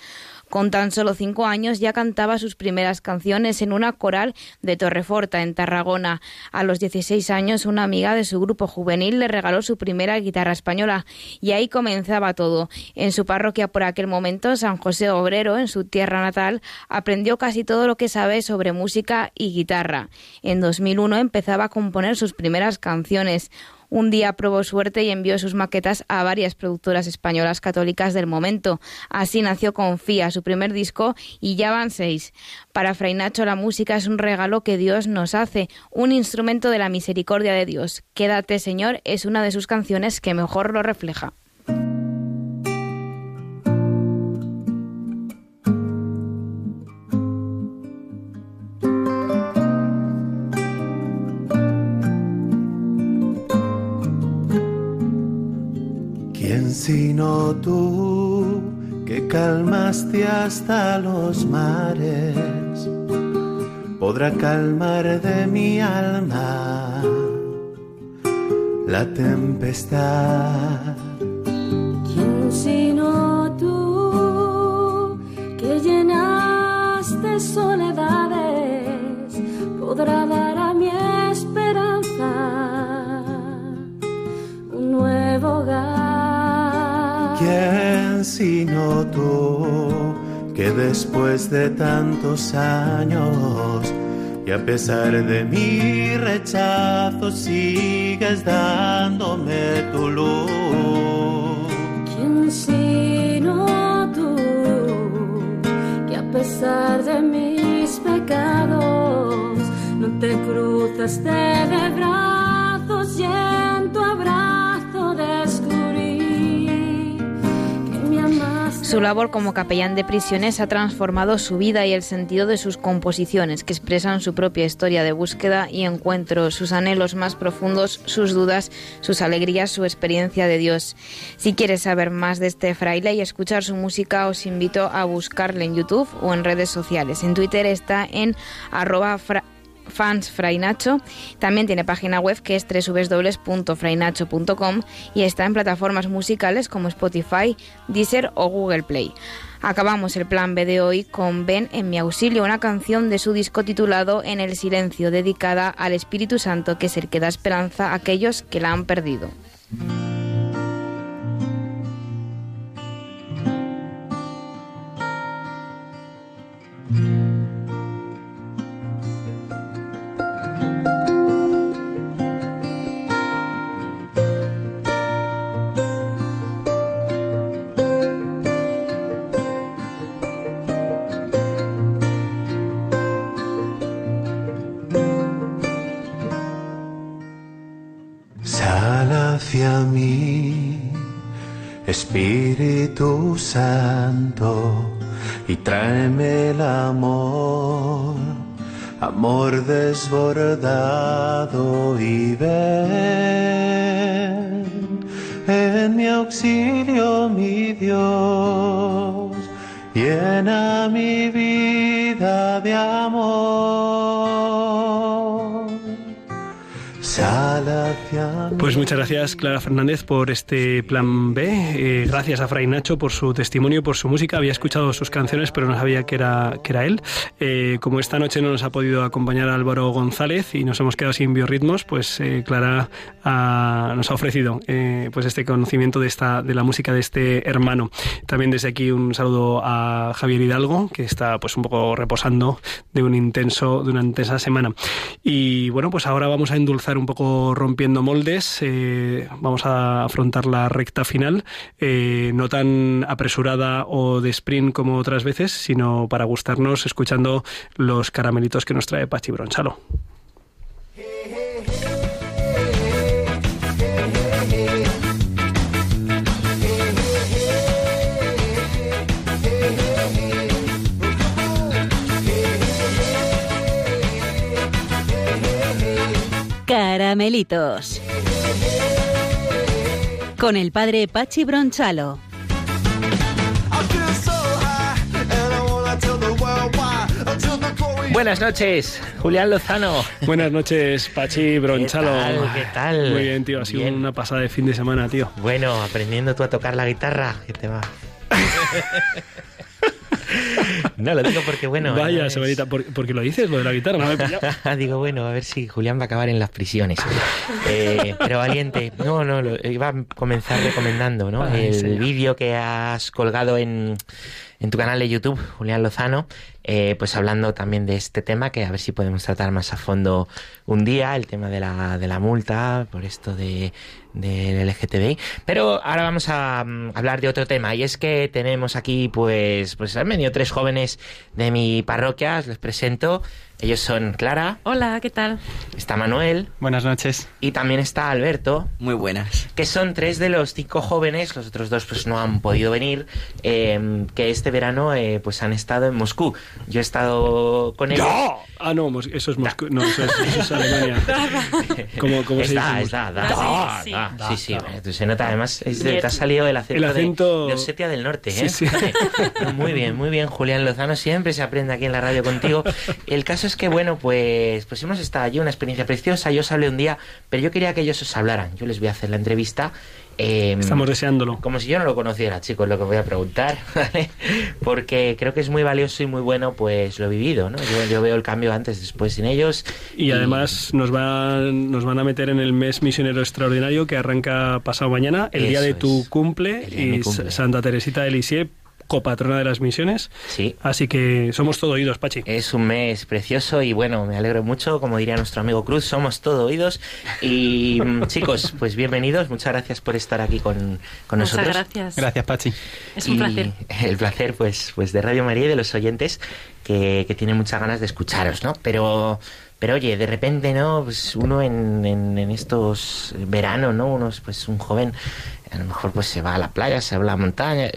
[SPEAKER 6] Con tan solo cinco años ya cantaba sus primeras canciones en una coral de Torreforta, en Tarragona. A los 16 años, una amiga de su grupo juvenil le regaló su primera guitarra española y ahí comenzaba todo. En su parroquia por aquel momento, San José Obrero, en su tierra natal, aprendió casi todo lo que sabe sobre música y guitarra. En 2001 empezaba a componer sus primeras canciones. Un día probó suerte y envió sus maquetas a varias productoras españolas católicas del momento. Así nació Confía, su primer disco, y ya van seis. Para Fray Nacho la música es un regalo que Dios nos hace, un instrumento de la misericordia de Dios. Quédate, Señor, es una de sus canciones que mejor lo refleja.
[SPEAKER 4] Sino tú que calmaste hasta los mares podrá calmar de mi alma la tempestad?
[SPEAKER 9] ¿Quién sino tú que llenaste soledades podrá dar a mi esperanza
[SPEAKER 4] ¿Quién sino tú que después de tantos años y a pesar de mi rechazo sigues dándome tu luz?
[SPEAKER 9] ¿Quién sino tú que a pesar de mis pecados no te cruzaste de brazos y en tu abrazo
[SPEAKER 6] Su labor como capellán de prisiones ha transformado su vida y el sentido de sus composiciones, que expresan su propia historia de búsqueda y encuentro, sus anhelos más profundos, sus dudas, sus alegrías, su experiencia de Dios. Si quieres saber más de este fraile y escuchar su música, os invito a buscarle en YouTube o en redes sociales. En Twitter está en arroba fra- fans Frainacho. También tiene página web que es www.frainacho.com y está en plataformas musicales como Spotify, Deezer o Google Play. Acabamos el plan B de hoy con Ven en mi auxilio, una canción de su disco titulado En el silencio, dedicada al Espíritu Santo, que es el que da esperanza a aquellos que la han perdido.
[SPEAKER 4] Hacia mí, Espíritu Santo, y tráeme el amor, amor desbordado y ven en mi auxilio, mi Dios, llena mi vida de amor.
[SPEAKER 2] Pues muchas gracias, Clara Fernández, por este plan B. Eh, gracias a Fray Nacho por su testimonio, por su música. Había escuchado sus canciones, pero no sabía que era, que era él. Eh, como esta noche no nos ha podido acompañar Álvaro González y nos hemos quedado sin biorritmos, pues eh, Clara ha- nos ha ofrecido eh, pues este conocimiento de, esta, de la música de este hermano. También desde aquí un saludo a Javier Hidalgo, que está pues un poco reposando de un intenso, de una intensa semana. Y bueno, pues ahora vamos a endulzar un poco rompiendo moldes. eh, vamos a afrontar la recta final, eh, no tan apresurada o de sprint como otras veces, sino para gustarnos escuchando los caramelitos que nos trae Pachi Bronchalo.
[SPEAKER 8] Caramelitos. Con el padre Pachi Bronchalo.
[SPEAKER 3] Buenas noches, Julián Lozano.
[SPEAKER 2] Buenas noches, Pachi Bronchalo.
[SPEAKER 3] ¿Qué tal? ¿Qué tal?
[SPEAKER 2] Muy bien, tío. Ha sido
[SPEAKER 3] Bien.
[SPEAKER 2] una pasada de fin de semana, tío.
[SPEAKER 3] Bueno, aprendiendo tú a tocar la guitarra, ¿qué te va? no, lo digo porque, bueno...
[SPEAKER 2] Vaya,
[SPEAKER 3] es-
[SPEAKER 2] semanita. ¿Por, por qué lo dices, lo de la guitarra? No me.
[SPEAKER 3] Digo, bueno, a ver si Julián va a acabar en las prisiones. Eh, pero valiente, no, no, lo, iba a comenzar recomendando, ¿no?
[SPEAKER 2] Ay,
[SPEAKER 3] el vídeo que has colgado en, en tu canal de YouTube, Julián Lozano, eh, pues hablando también de este tema, que a ver si podemos tratar más a fondo un día, el tema de la, de la multa por esto de del LGTBI. Pero ahora vamos a mm, hablar de otro tema, y es que tenemos aquí, pues, pues han venido tres jóvenes de mi parroquia, os les presento. Ellos son Clara,
[SPEAKER 9] Hola, ¿qué tal?
[SPEAKER 3] está Manuel
[SPEAKER 10] Buenas noches.
[SPEAKER 3] y también está Alberto,
[SPEAKER 11] Muy buenas.
[SPEAKER 3] que son tres de los cinco jóvenes, los otros dos pues no han podido venir, eh, que este verano eh, pues han estado en Moscú. Yo he estado con ellos.
[SPEAKER 2] ¡No! Ah, no, eso es Moscú. No, eso es, eso es Alemania. ¿Cómo, cómo se
[SPEAKER 3] Está,
[SPEAKER 2] dice?
[SPEAKER 3] está, da, da,
[SPEAKER 9] sí,
[SPEAKER 3] da.
[SPEAKER 2] sí.
[SPEAKER 3] Sí, sí, bueno, tú se nota además, es de- te ha salido el acento,
[SPEAKER 2] El acento-
[SPEAKER 3] de, de Osetia del Norte, ¿eh?
[SPEAKER 2] Sí,
[SPEAKER 3] muy bien, muy bien, Julián Lozano, siempre se aprende aquí en la radio contigo. El caso es que, bueno, pues, pues hemos estado allí, una experiencia preciosa, yo os hablé un día, pero yo quería que ellos os hablaran, yo les voy a hacer la entrevista. eh,
[SPEAKER 2] Estamos deseándolo.
[SPEAKER 3] como si yo no lo conociera, chicos, lo que voy a preguntar, ¿vale? Porque creo que es muy valioso y muy bueno, pues, lo vivido, ¿no? Yo, yo veo el cambio antes, después sin ellos.
[SPEAKER 2] Y además nos van, nos van a meter en el mes misionero extraordinario que arranca pasado mañana, el día
[SPEAKER 3] Eso
[SPEAKER 2] de tu
[SPEAKER 3] es.
[SPEAKER 2] cumple,
[SPEAKER 3] día
[SPEAKER 2] y
[SPEAKER 3] cumple.
[SPEAKER 2] Santa Teresita de Lisieux, copatrona de las misiones.
[SPEAKER 3] Sí.
[SPEAKER 2] Así que somos todo oídos, Pachi.
[SPEAKER 3] Es un mes precioso y bueno, me alegro mucho, como diría nuestro amigo Cruz, somos todo oídos. Y mm, chicos, pues bienvenidos, muchas gracias por estar aquí con, con
[SPEAKER 9] Muchas
[SPEAKER 3] nosotros.
[SPEAKER 9] gracias.
[SPEAKER 10] Gracias, Pachi.
[SPEAKER 9] Es un
[SPEAKER 3] Y
[SPEAKER 9] placer.
[SPEAKER 3] El placer, pues, pues de Radio María y de los oyentes que, que tienen muchas ganas de escucharos, ¿no? Pero, pero oye, de repente, ¿no? Pues uno en, en, en estos veranos, ¿no? Uno es pues un joven, a lo mejor pues se va a la playa, se va a la montaña.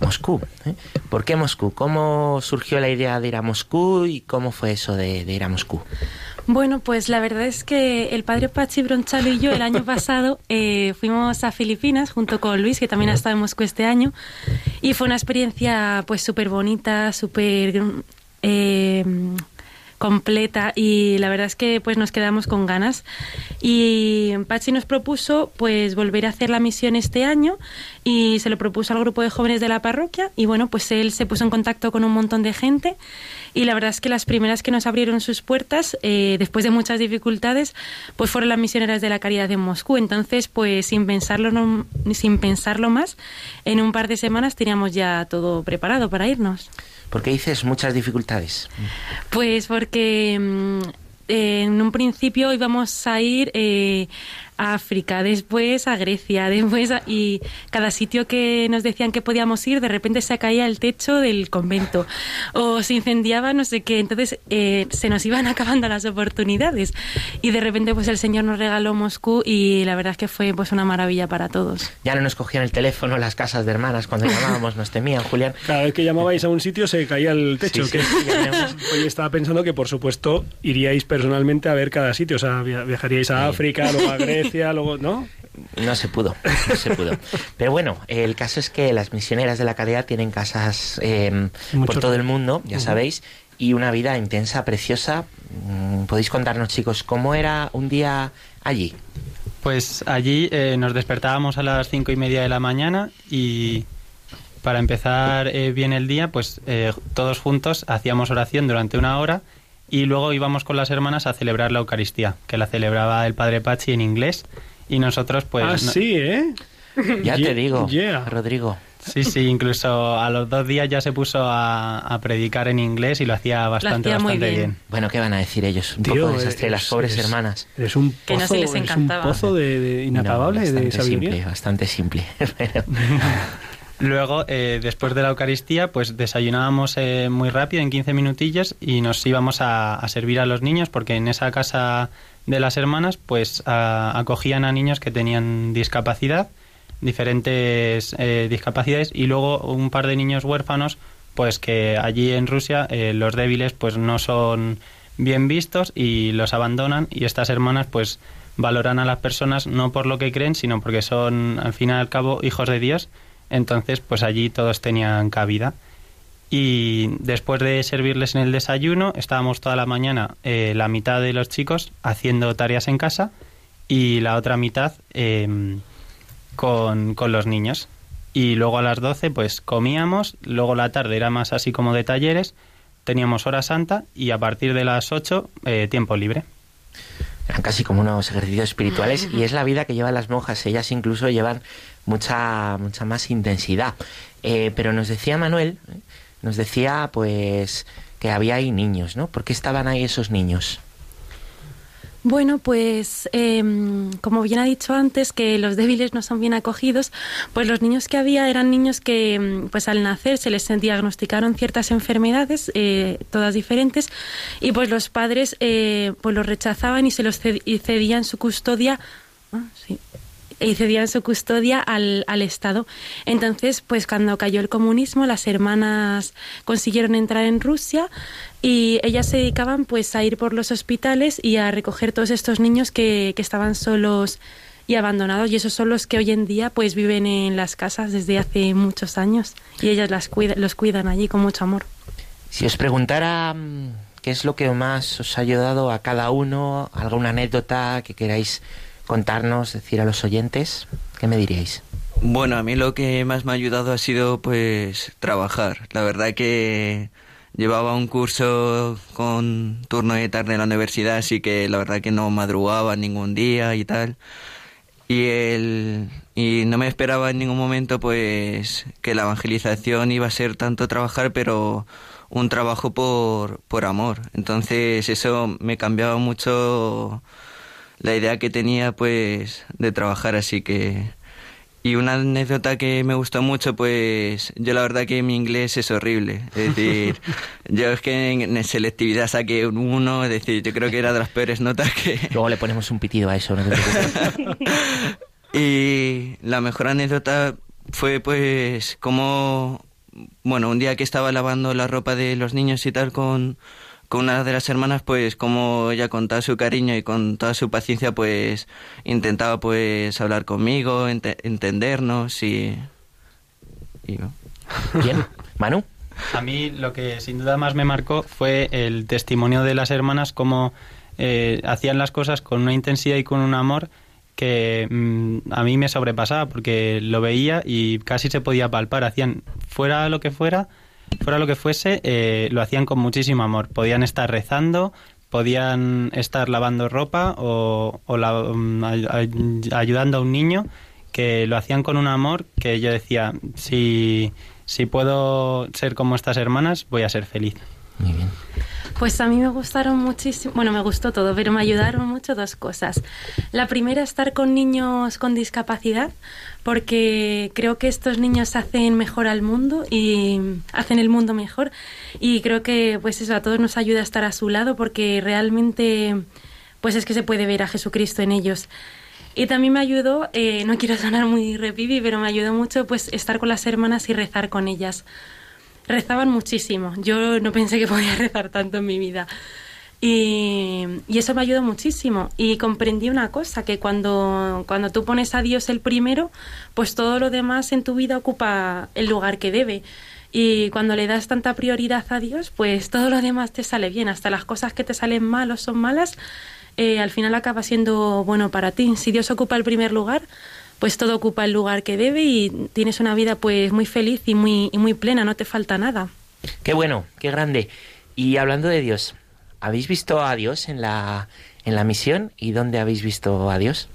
[SPEAKER 3] Moscú. ¿eh? ¿Por qué Moscú? ¿Cómo surgió la idea de ir a Moscú y cómo fue eso de, de ir a Moscú?
[SPEAKER 9] Bueno, pues la verdad es que el padre Pachi Bronchalo y yo el año pasado eh, fuimos a Filipinas junto con Luis, que también ha estado en Moscú este año, y fue una experiencia pues súper bonita, súper eh, completa y la verdad es que pues nos quedamos con ganas. Y Pachi nos propuso pues volver a hacer la misión este año y se lo propuso al grupo de jóvenes de la parroquia y bueno pues él se puso en contacto con un montón de gente y la verdad es que las primeras que nos abrieron sus puertas eh, después de muchas dificultades pues fueron las misioneras de la caridad de Moscú. Entonces pues sin pensarlo no- sin pensarlo más en un par de semanas teníamos ya todo preparado para irnos
[SPEAKER 3] ¿Por qué dices muchas dificultades?
[SPEAKER 9] pues porque mm, en un principio íbamos a ir eh, a África, después a Grecia, después a- y cada sitio que nos decían que podíamos ir, de repente se caía el techo del convento o se incendiaba no sé qué, entonces eh, se nos iban acabando las oportunidades y de repente pues el Señor nos regaló Moscú y la verdad es que fue pues una maravilla para todos.
[SPEAKER 3] Ya no nos cogían el teléfono las casas de hermanas cuando llamábamos, nos temían, Julián.
[SPEAKER 2] Cada vez que llamabais a un sitio se caía el techo.
[SPEAKER 3] Sí, sí,
[SPEAKER 2] que-
[SPEAKER 3] sí, tenemos-
[SPEAKER 2] Oye, estaba pensando que por supuesto iríais personalmente a ver cada sitio. O sea, via- viajaríais a África, luego a Grecia, luego, ¿no?
[SPEAKER 3] No se pudo, no se pudo. Pero bueno, el caso es que las misioneras de la caridad tienen casas eh, por todo el mundo, ya sabéis, y una vida intensa, preciosa. Mm, ¿Podéis contarnos, chicos, cómo era un día allí?
[SPEAKER 10] Pues allí eh, nos despertábamos a las cinco y media de la mañana y para empezar eh, bien el día, pues eh, todos juntos hacíamos oración durante una hora y luego íbamos con las hermanas a celebrar la Eucaristía, que la celebraba el Padre Pachi en inglés y nosotros pues...
[SPEAKER 2] ah,
[SPEAKER 10] no-
[SPEAKER 2] sí, ¿eh?
[SPEAKER 3] Ya te digo,
[SPEAKER 2] yeah.
[SPEAKER 3] Rodrigo.
[SPEAKER 10] Sí, sí, incluso a los dos días ya se puso a, a predicar en inglés y lo hacía bastante,
[SPEAKER 9] hacía muy
[SPEAKER 10] bastante
[SPEAKER 9] bien.
[SPEAKER 10] bien.
[SPEAKER 3] Bueno, ¿qué van a decir ellos? Un
[SPEAKER 2] Tío,
[SPEAKER 3] poco de desastre,
[SPEAKER 2] es-
[SPEAKER 3] las pobres
[SPEAKER 2] es-
[SPEAKER 3] hermanas.
[SPEAKER 2] Es un
[SPEAKER 9] Que no
[SPEAKER 2] pozo,
[SPEAKER 9] se les
[SPEAKER 2] es un pozo de, de inacabable
[SPEAKER 3] No,
[SPEAKER 2] de sabiduría.
[SPEAKER 3] simple, bastante simple.
[SPEAKER 10] Luego, eh, después de la Eucaristía, pues desayunábamos eh, muy rápido, en 15 minutillos, y nos íbamos a, servir a los niños, porque en esa casa de las hermanas, pues acogían a niños que tenían discapacidad, diferentes eh, discapacidades, y luego un par de niños huérfanos, pues que allí en Rusia eh, los débiles pues no son bien vistos y los abandonan y estas hermanas pues valoran a las personas no por lo que creen, sino porque son al fin y al cabo hijos de Dios. Entonces, pues allí todos tenían cabida. Y después de servirles en el desayuno, estábamos toda la mañana eh, la mitad de los chicos haciendo tareas en casa y la otra mitad em, con, con los niños. Y luego a las 12 pues comíamos, luego la tarde era más así como de talleres, teníamos hora santa y a partir de las 8 eh, tiempo libre.
[SPEAKER 3] Eran casi como unos ejercicios espirituales y es la vida que llevan las monjas. Ellas incluso llevan mucha, mucha más intensidad. Eh, pero nos decía Manuel, nos decía pues que había ahí niños, ¿no? ¿Por qué estaban ahí esos niños?
[SPEAKER 9] Bueno, pues em, como bien ha dicho antes que los débiles no son bien acogidos, pues los niños que había eran niños que em, pues al nacer se les diagnosticaron ciertas enfermedades, eh, todas diferentes, y pues los padres eh, pues los rechazaban y se los y cedían su custodia. ah, sí, y cedían su custodia al, al Estado. Entonces, pues cuando cayó el comunismo, las hermanas consiguieron entrar en Rusia y ellas se dedicaban pues a ir por los hospitales y a recoger todos estos niños que, que estaban solos y abandonados y esos son los que hoy en día pues viven en las casas desde hace muchos años y ellas las cuida- los cuidan allí con mucho amor.
[SPEAKER 3] Si os preguntara mm, qué es lo que más os ha ayudado a cada uno, alguna anécdota que queráis contarnos, decir a los oyentes, ¿qué me diríais?
[SPEAKER 11] Bueno, a mí lo que más me ha ayudado ha sido pues trabajar. La verdad que llevaba un curso con turno de tarde en la universidad, así que la verdad que no madrugaba ningún día y tal. Y el y no me esperaba en ningún momento pues que la evangelización iba a ser tanto trabajar, pero un trabajo por por amor. Entonces eso me cambiaba mucho la idea que tenía pues de trabajar, así que y una anécdota que me gustó mucho, pues yo la verdad que mi inglés es horrible. Es decir, yo es que en, en selectividad saqué un 1, es decir, yo creo que era de las peores notas que...
[SPEAKER 3] Luego le ponemos un pitido a eso, no te.
[SPEAKER 11] Y la mejor anécdota fue pues como, bueno, un día que estaba lavando la ropa de los niños y tal con, con una de las hermanas, pues como ella con todo su cariño y con toda su paciencia, pues intentaba pues hablar conmigo, ente- entendernos y... y bueno.
[SPEAKER 3] Bien, Manu.
[SPEAKER 10] A mí lo que sin duda más me marcó fue el testimonio de las hermanas, cómo eh, hacían las cosas con una intensidad y con un amor que mm, a mí me sobrepasaba porque lo veía y casi se podía palpar. Hacían, fuera lo que fuera, fuera lo que fuese, eh, lo hacían con muchísimo amor. Podían estar rezando, podían estar lavando ropa o, o la- mm, ay- ay- ayudando a un niño que lo hacían con un amor que yo decía, si, si puedo ser como estas hermanas, voy a ser feliz.
[SPEAKER 3] Muy bien.
[SPEAKER 9] Pues a mí me gustaron muchísimo, bueno, me gustó todo, pero me ayudaron mucho dos cosas. La primera, estar con niños con discapacidad, porque creo que estos niños hacen mejor al mundo y hacen el mundo mejor. Y creo que, pues eso, a todos nos ayuda a estar a su lado, porque realmente, pues es que se puede ver a Jesucristo en ellos. Y también me ayudó, eh, no quiero sonar muy repipi, pero me ayudó mucho pues estar con las hermanas y rezar con ellas rezaban muchísimo. Yo no pensé que podía rezar tanto en mi vida. Y, y eso me ayudó muchísimo. Y comprendí una cosa, que cuando, cuando tú pones a Dios el primero, pues todo lo demás en tu vida ocupa el lugar que debe. Y cuando le das tanta prioridad a Dios, pues todo lo demás te sale bien. Hasta las cosas que te salen mal o son malas, eh, al final acaba siendo bueno para ti. Si Dios ocupa el primer lugar, pues todo ocupa el lugar que debe y tienes una vida pues muy feliz y muy, y muy plena, no te falta nada.
[SPEAKER 3] Qué bueno, qué grande. Y hablando de Dios, ¿habéis visto a Dios en la, en la misión? ¿Y dónde habéis visto a Dios?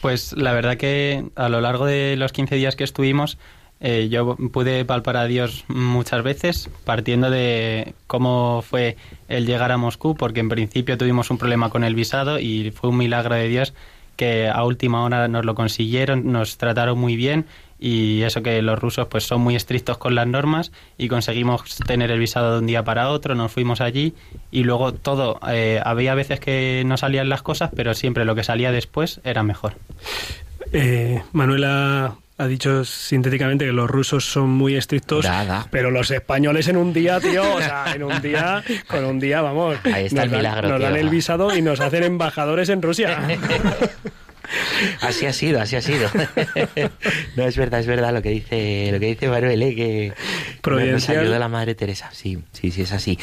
[SPEAKER 10] Pues la verdad que a lo largo de los 15 días que estuvimos, eh, yo pude palpar a Dios muchas veces, partiendo de cómo fue el llegar a Moscú, porque en principio tuvimos un problema con el visado y fue un milagro de Dios que a última hora nos lo consiguieron, nos trataron muy bien y eso que los rusos pues son muy estrictos con las normas y conseguimos tener el visado de un día para otro, nos fuimos allí y luego todo, eh, había veces que no salían las cosas, pero siempre lo que salía después era mejor.
[SPEAKER 2] Eh, Manuela Ha dicho sintéticamente que los rusos son muy estrictos, pero los españoles en un día, tío, o sea, en un día, con un día, vamos,
[SPEAKER 3] Ahí está
[SPEAKER 2] nos,
[SPEAKER 3] el
[SPEAKER 2] dan,
[SPEAKER 3] milagro,
[SPEAKER 2] nos
[SPEAKER 3] tío.
[SPEAKER 2] dan el visado y nos hacen embajadores en Rusia.
[SPEAKER 3] Así ha sido, así ha sido. no, es verdad, es verdad lo que dice, lo que dice Manuel, ¿eh? que nos ayuda la Madre Teresa. Sí, sí, sí, es así.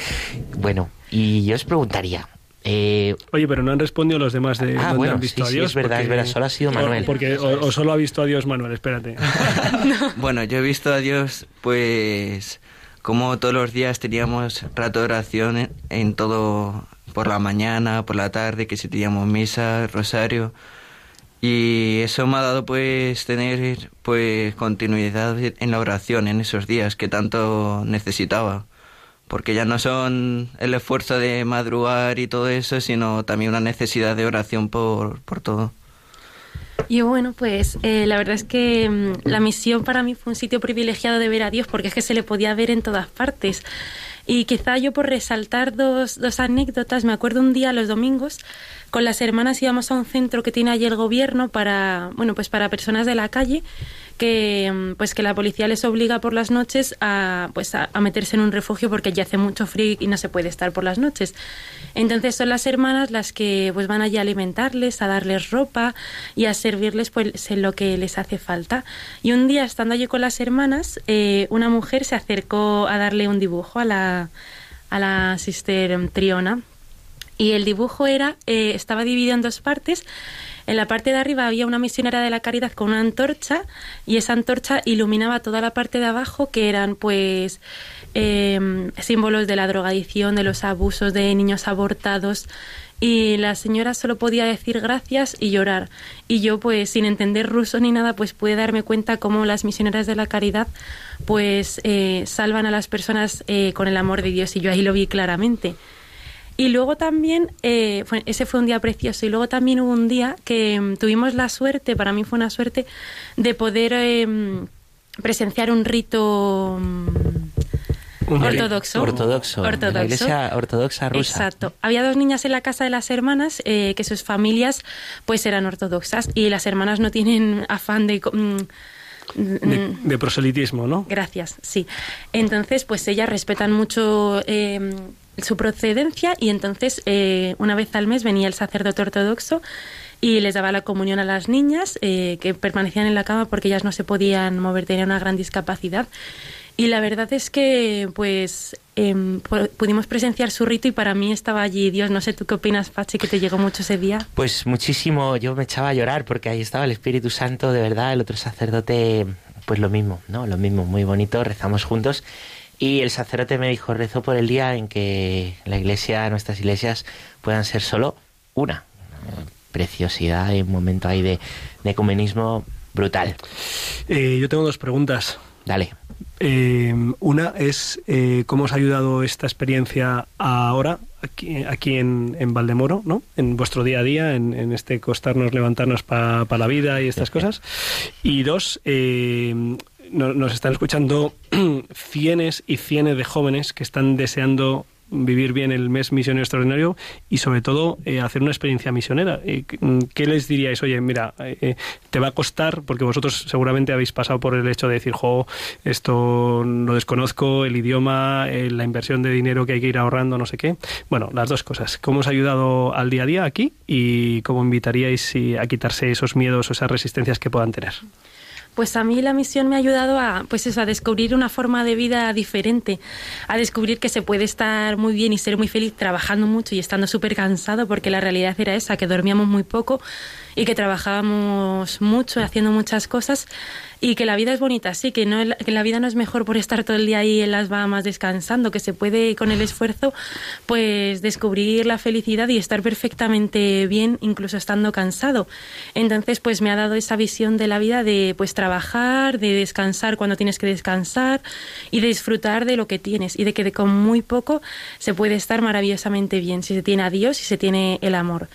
[SPEAKER 3] Bueno, y yo os preguntaría, eh,
[SPEAKER 2] Oye, pero no han respondido los demás de
[SPEAKER 3] Ah,
[SPEAKER 2] dónde
[SPEAKER 3] bueno,
[SPEAKER 2] han visto
[SPEAKER 3] sí,
[SPEAKER 2] a
[SPEAKER 3] sí,
[SPEAKER 2] Dios.
[SPEAKER 3] es verdad, es verdad, solo ha sido
[SPEAKER 2] o-
[SPEAKER 3] Manuel.
[SPEAKER 2] porque, o, o solo ha visto a Dios Manuel, espérate.
[SPEAKER 11] Bueno, yo he visto a Dios, pues, como todos los días teníamos rato de oración en, en todo, por la mañana, por la tarde, que si teníamos misa, rosario. Y eso me ha dado, pues, tener, pues, continuidad en la oración en esos días que tanto necesitaba. Porque ya no son el esfuerzo de madrugar y todo eso, sino también una necesidad de oración por, por todo.
[SPEAKER 9] Y bueno, pues eh, la verdad es que mm, la misión para mí fue un sitio privilegiado de ver a Dios porque es que se le podía ver en todas partes. Y quizá yo por resaltar dos, dos anécdotas, me acuerdo un día los domingos, con las hermanas íbamos a un centro que tiene allí el gobierno para, bueno, pues para personas de la calle que mm, pues que la policía les obliga por las noches a pues a, meterse en un refugio porque ya hace mucho frío y no se puede estar por las noches. Entonces son las hermanas las que pues van allí a alimentarles, a darles ropa y a servirles pues en lo que les hace falta. Y un día estando allí con las hermanas, eh, una mujer se acercó a darle un dibujo a la a la sister Triona y el dibujo era eh, estaba dividido en dos partes en la parte de arriba había una misionera de la caridad con una antorcha y esa antorcha iluminaba toda la parte de abajo que eran pues eh, símbolos de la drogadicción, de los abusos de niños abortados. Y la señora solo podía decir gracias y llorar. Y yo pues sin entender ruso ni nada pues pude darme cuenta cómo las misioneras de la caridad pues eh, salvan a las personas eh, con el amor de Dios. Y yo ahí lo vi claramente. Y luego también, eh, fue- ese fue un día precioso, y luego también hubo un día que mm, tuvimos la suerte, para mí fue una suerte, de poder eh, presenciar un rito mm,
[SPEAKER 3] Un rito
[SPEAKER 9] ortodoxo.
[SPEAKER 3] ortodoxo, de la
[SPEAKER 9] Ortodoxo.
[SPEAKER 3] Iglesia ortodoxa rusa.
[SPEAKER 9] Exacto. Había dos niñas en la casa de las hermanas eh, que sus familias pues eran ortodoxas y las hermanas no tienen afán de... mm,
[SPEAKER 2] De,
[SPEAKER 9] mm,
[SPEAKER 2] de proselitismo, ¿no?
[SPEAKER 9] Gracias, sí. Entonces, pues ellas respetan mucho eh, su procedencia y entonces eh, una vez al mes venía el sacerdote ortodoxo y les daba la comunión a las niñas eh, que permanecían en la cama porque ellas no se podían mover, tenían una gran discapacidad. Y la verdad es que, pues, em, pu- pudimos presenciar su rito y para mí estaba allí Dios. No sé, ¿tú qué opinas, Pachi, que te llegó mucho ese día?
[SPEAKER 3] Pues muchísimo, yo me echaba a llorar porque ahí estaba el Espíritu Santo, de verdad, el otro sacerdote, pues lo mismo, ¿no? Lo mismo, muy bonito, rezamos juntos. Y el sacerdote me dijo, rezo por el día en que la iglesia, nuestras iglesias, puedan ser solo una. Preciosidad y un momento ahí de, de ecumenismo brutal.
[SPEAKER 2] Eh, yo tengo dos preguntas.
[SPEAKER 3] Dale.
[SPEAKER 2] Eh, una es eh, cómo os ha ayudado esta experiencia ahora aquí, aquí en, en Valdemoro, ¿no? En vuestro día a día, en, en este costarnos, levantarnos para la vida y estas cosas. Y dos, eh, nos están escuchando cienes y cienes de jóvenes que están deseando vivir bien el mes misionero extraordinario y sobre todo eh, hacer una experiencia misionera. Eh, ¿Qué les diríais? Oye, mira, eh, te va a costar, porque vosotros seguramente habéis pasado por el hecho de decir, jo, esto lo desconozco, el idioma, eh, la inversión de dinero que hay que ir ahorrando, no sé qué. Bueno, las dos cosas. ¿Cómo os ha ayudado al día a día aquí y cómo invitaríais a quitarse esos miedos o esas resistencias que puedan tener?
[SPEAKER 9] Pues a mí la misión me ha ayudado a, pues eso, a descubrir una forma de vida diferente, a descubrir que se puede estar muy bien y ser muy feliz trabajando mucho y estando súper cansado, porque la realidad era esa, que dormíamos muy poco y que trabajábamos mucho, haciendo muchas cosas y que la vida es bonita, sí, que, no, que la vida no es mejor por estar todo el día ahí en las Bahamas descansando, que se puede con el esfuerzo pues descubrir la felicidad y estar perfectamente bien incluso estando cansado. Entonces pues me ha dado esa visión de la vida de pues trabajar, de descansar cuando tienes que descansar y de disfrutar de lo que tienes y de que de con muy poco se puede estar maravillosamente bien si se tiene a Dios y se tiene el amor.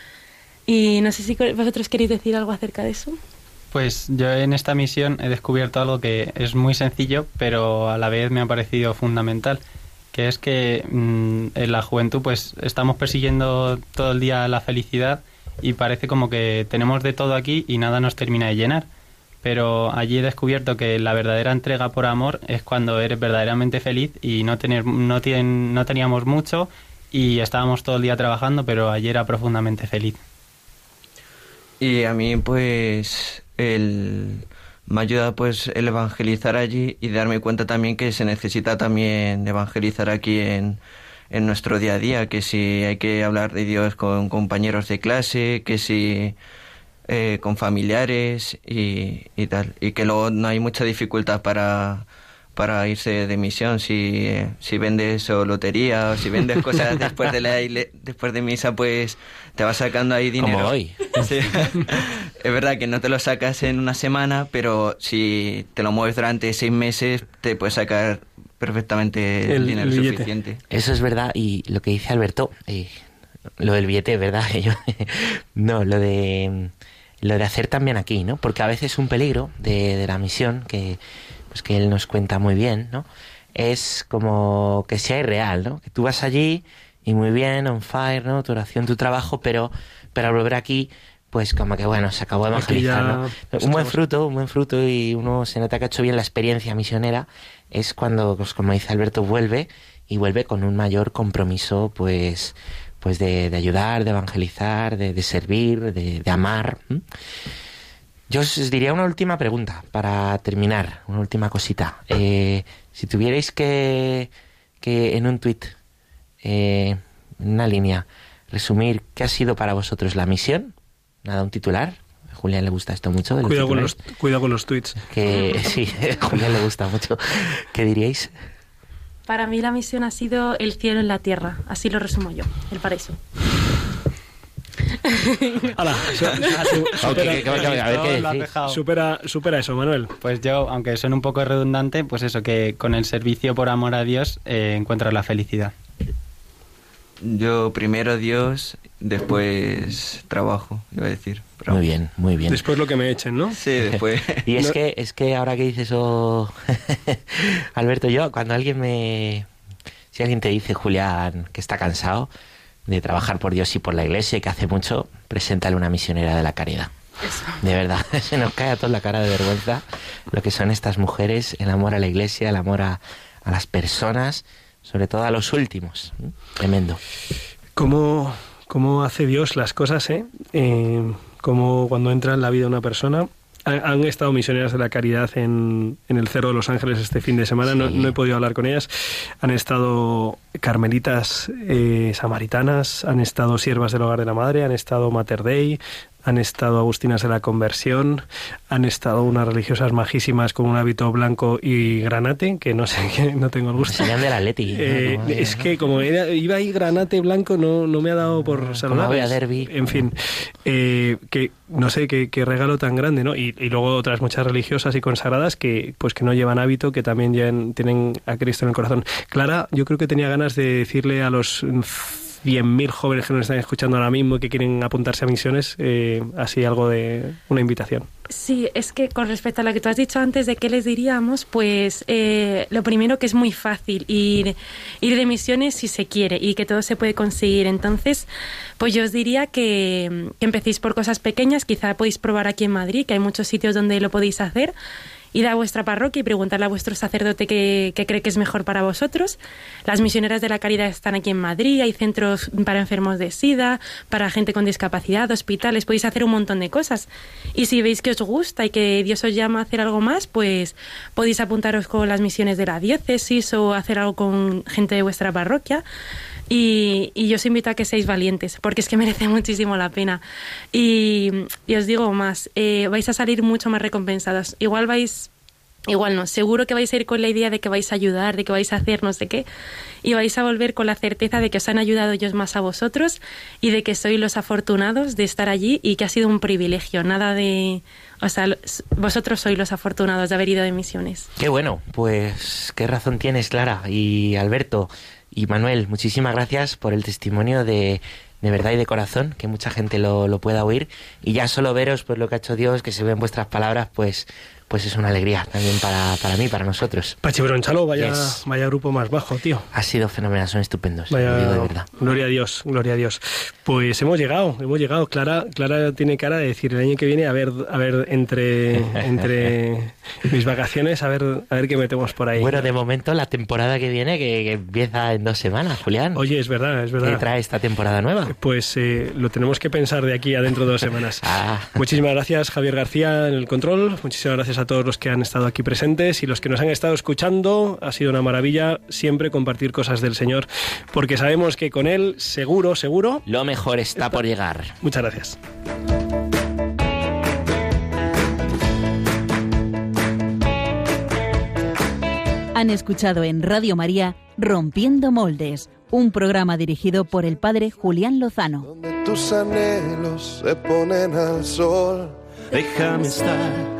[SPEAKER 9] Y no sé si vosotros queréis decir algo acerca de eso.
[SPEAKER 10] Pues yo en esta misión he descubierto algo que es muy sencillo, pero a la vez me ha parecido fundamental, que es que mm, en la juventud pues estamos persiguiendo todo el día la felicidad y parece como que tenemos de todo aquí y nada nos termina de llenar. pero allí he descubierto que la verdadera entrega por amor es cuando eres verdaderamente feliz y no, tener, no, no teníamos mucho y estábamos todo el día trabajando, pero allí era profundamente feliz.
[SPEAKER 11] Y a mí, pues, el, me ayuda pues el evangelizar allí y darme cuenta también que se necesita también evangelizar aquí en, en nuestro día a día, que si hay que hablar de Dios con compañeros de clase, que si eh, con familiares y, y tal, y que luego no hay mucha dificultad para para irse de misión si, si vendes o lotería o si vendes cosas después de la después de misa pues te vas sacando ahí dinero
[SPEAKER 3] Como hoy.
[SPEAKER 11] Sí. es verdad que no te lo sacas en una semana pero si te lo mueves durante seis meses te puedes sacar perfectamente el, dinero suficiente
[SPEAKER 3] Eso es verdad y lo que dice Alberto, eh, lo del billete, ¿verdad? Yo- no, lo de lo de hacer también aquí, ¿no? Porque a veces un peligro de, de la misión que pues que él nos cuenta muy bien, ¿no? Es como que sea irreal, ¿no? Que tú vas allí y muy bien, on fire, ¿no? Tu oración, tu trabajo, pero pero al volver aquí pues como que bueno, se acabó de evangelizar, ¿no? Un buen fruto, un buen fruto y uno se nota que ha hecho bien la experiencia misionera es cuando, pues, como dice Alberto, vuelve y vuelve con un mayor compromiso, pues, pues de, de ayudar, de evangelizar, de, de servir, de, de amar. Yo os diría una última pregunta para terminar, una última cosita. Eh, si tuvierais que, que en un tuit, eh, en una línea, resumir qué ha sido para vosotros la misión, nada, un titular. A Julián le gusta esto mucho.
[SPEAKER 2] Cuidado con, los, cuidado con los tweets.
[SPEAKER 3] Que sí, a Julián le gusta mucho. ¿Qué diríais?
[SPEAKER 9] Para mí la misión ha sido el cielo en la tierra, así lo resumo yo, el paraíso.
[SPEAKER 2] Hala, supera, supera eso, Manuel.
[SPEAKER 10] Pues yo, aunque suene un poco redundante, pues eso, que con el servicio por amor a Dios eh, encuentras la felicidad.
[SPEAKER 11] yo primero Dios después trabajo iba a decir pero-
[SPEAKER 3] Muy bien, muy bien.
[SPEAKER 2] Después lo que me echen, ¿no?
[SPEAKER 11] sí después
[SPEAKER 3] Y es
[SPEAKER 2] No-
[SPEAKER 3] que, es que ahora que dices eso, Alberto, yo, cuando alguien me. Si alguien te dice, Julián, que está cansado de trabajar por Dios y por la iglesia y que hace mucho, preséntale una misionera de la caridad. De verdad, se nos cae a toda la cara de vergüenza lo que son estas mujeres, el amor a la iglesia, el amor a, a las personas, sobre todo a los últimos. Tremendo.
[SPEAKER 2] ¿Cómo, cómo hace Dios las cosas, eh? Eh, Cómo cuando entra en la vida de una persona. Han, estado misioneras de la caridad en, en el Cerro de los Ángeles este fin de semana. No, no he podido hablar con ellas. Han estado carmelitas eh, samaritanas, han estado siervas del hogar de la madre, han estado Mater Dei, han estado agustinas de la conversión, han estado unas religiosas majísimas con un hábito blanco y granate, que no sé, que no tengo el gusto.
[SPEAKER 3] Serían del Atleti. ¿no?
[SPEAKER 2] Eh,
[SPEAKER 3] Como-
[SPEAKER 2] es que como era- iba ahí granate blanco, no, no me ha dado por saludar.
[SPEAKER 3] voy a derbi.
[SPEAKER 2] En fin, eh, que no sé qué, qué regalo tan grande, ¿no? Y, y luego otras muchas religiosas y consagradas que pues que no llevan hábito, que también llevan- tienen a Cristo en el corazón. Clara, yo creo que tenía ganas de decirle a los 100.000 jóvenes que nos están escuchando ahora mismo y que quieren apuntarse a misiones, eh, así algo de una invitación.
[SPEAKER 9] Sí, es que con respecto a lo que tú has dicho antes de qué les diríamos, pues eh, lo primero que es muy fácil ir, ir de misiones si se quiere y que todo se puede conseguir. Entonces, pues yo os diría que, que empecéis por cosas pequeñas, quizá podéis probar aquí en Madrid, que hay muchos sitios donde lo podéis hacer. Id a vuestra parroquia y preguntarle a vuestro sacerdote qué, qué cree que es mejor para vosotros. Las misioneras de la caridad están aquí en Madrid, hay centros para enfermos de SIDA, para gente con discapacidad, hospitales, podéis hacer un montón de cosas. Y si veis que os gusta y que Dios os llama a hacer algo más, pues podéis apuntaros con las misiones de la diócesis o hacer algo con gente de vuestra parroquia. Y, y yo os invito a que seáis valientes, porque es que merece muchísimo la pena. Y, os digo más, eh, vais a salir mucho más recompensados. Igual vais, igual no, seguro que vais a ir con la idea de que vais a ayudar, de que vais a hacer no sé qué, y vais a volver con la certeza de que os han ayudado ellos más a vosotros y de que sois los afortunados de estar allí y que ha sido un privilegio, nada de... O sea, vosotros sois los afortunados de haber ido de misiones.
[SPEAKER 3] Qué bueno, pues qué razón tienes, Clara y Alberto y Manuel. Muchísimas gracias por el testimonio de, de verdad y de corazón, que mucha gente lo, lo pueda oír. Y ya solo veros, pues lo que ha hecho Dios, que se ve vuestras palabras, pues, pues es una alegría también para, para mí, para nosotros.
[SPEAKER 2] Pachi Bronchalo, vaya,
[SPEAKER 3] Yes.
[SPEAKER 2] vaya grupo más bajo, tío.
[SPEAKER 3] Ha sido fenomenal, son estupendos,
[SPEAKER 2] Vaya-
[SPEAKER 3] lo digo de verdad.
[SPEAKER 2] Gloria a Dios, gloria a Dios. Pues hemos llegado, hemos llegado. Clara, Clara tiene cara de decir el año que viene, a ver, a ver, entre, entre mis vacaciones, a ver, a ver qué metemos por ahí.
[SPEAKER 3] Bueno, de momento la temporada que viene, que, que empieza en dos semanas, Julián.
[SPEAKER 2] Oye, es verdad, es
[SPEAKER 3] ¿Qué
[SPEAKER 2] verdad.
[SPEAKER 3] trae esta temporada nueva?
[SPEAKER 2] Pues eh, lo tenemos que pensar de aquí a dentro de dos semanas.
[SPEAKER 3] Ah.
[SPEAKER 2] Muchísimas gracias, Javier García, en el control. Muchísimas gracias a todos los que han estado aquí presentes y los que nos han estado escuchando. Ha sido una maravilla siempre compartir cosas del Señor, porque sabemos que con Él, seguro, seguro.
[SPEAKER 3] Lo mejor está por llegar.
[SPEAKER 2] Muchas gracias.
[SPEAKER 8] Han escuchado en Radio María Rompiendo Moldes, un programa dirigido por el padre Julián Lozano.
[SPEAKER 12] Tus anhelos se ponen al sol.
[SPEAKER 1] Déjame estar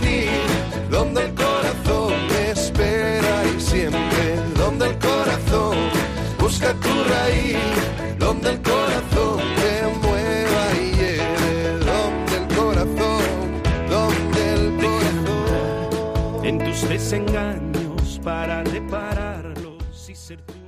[SPEAKER 1] desengaños para repararlos y ser.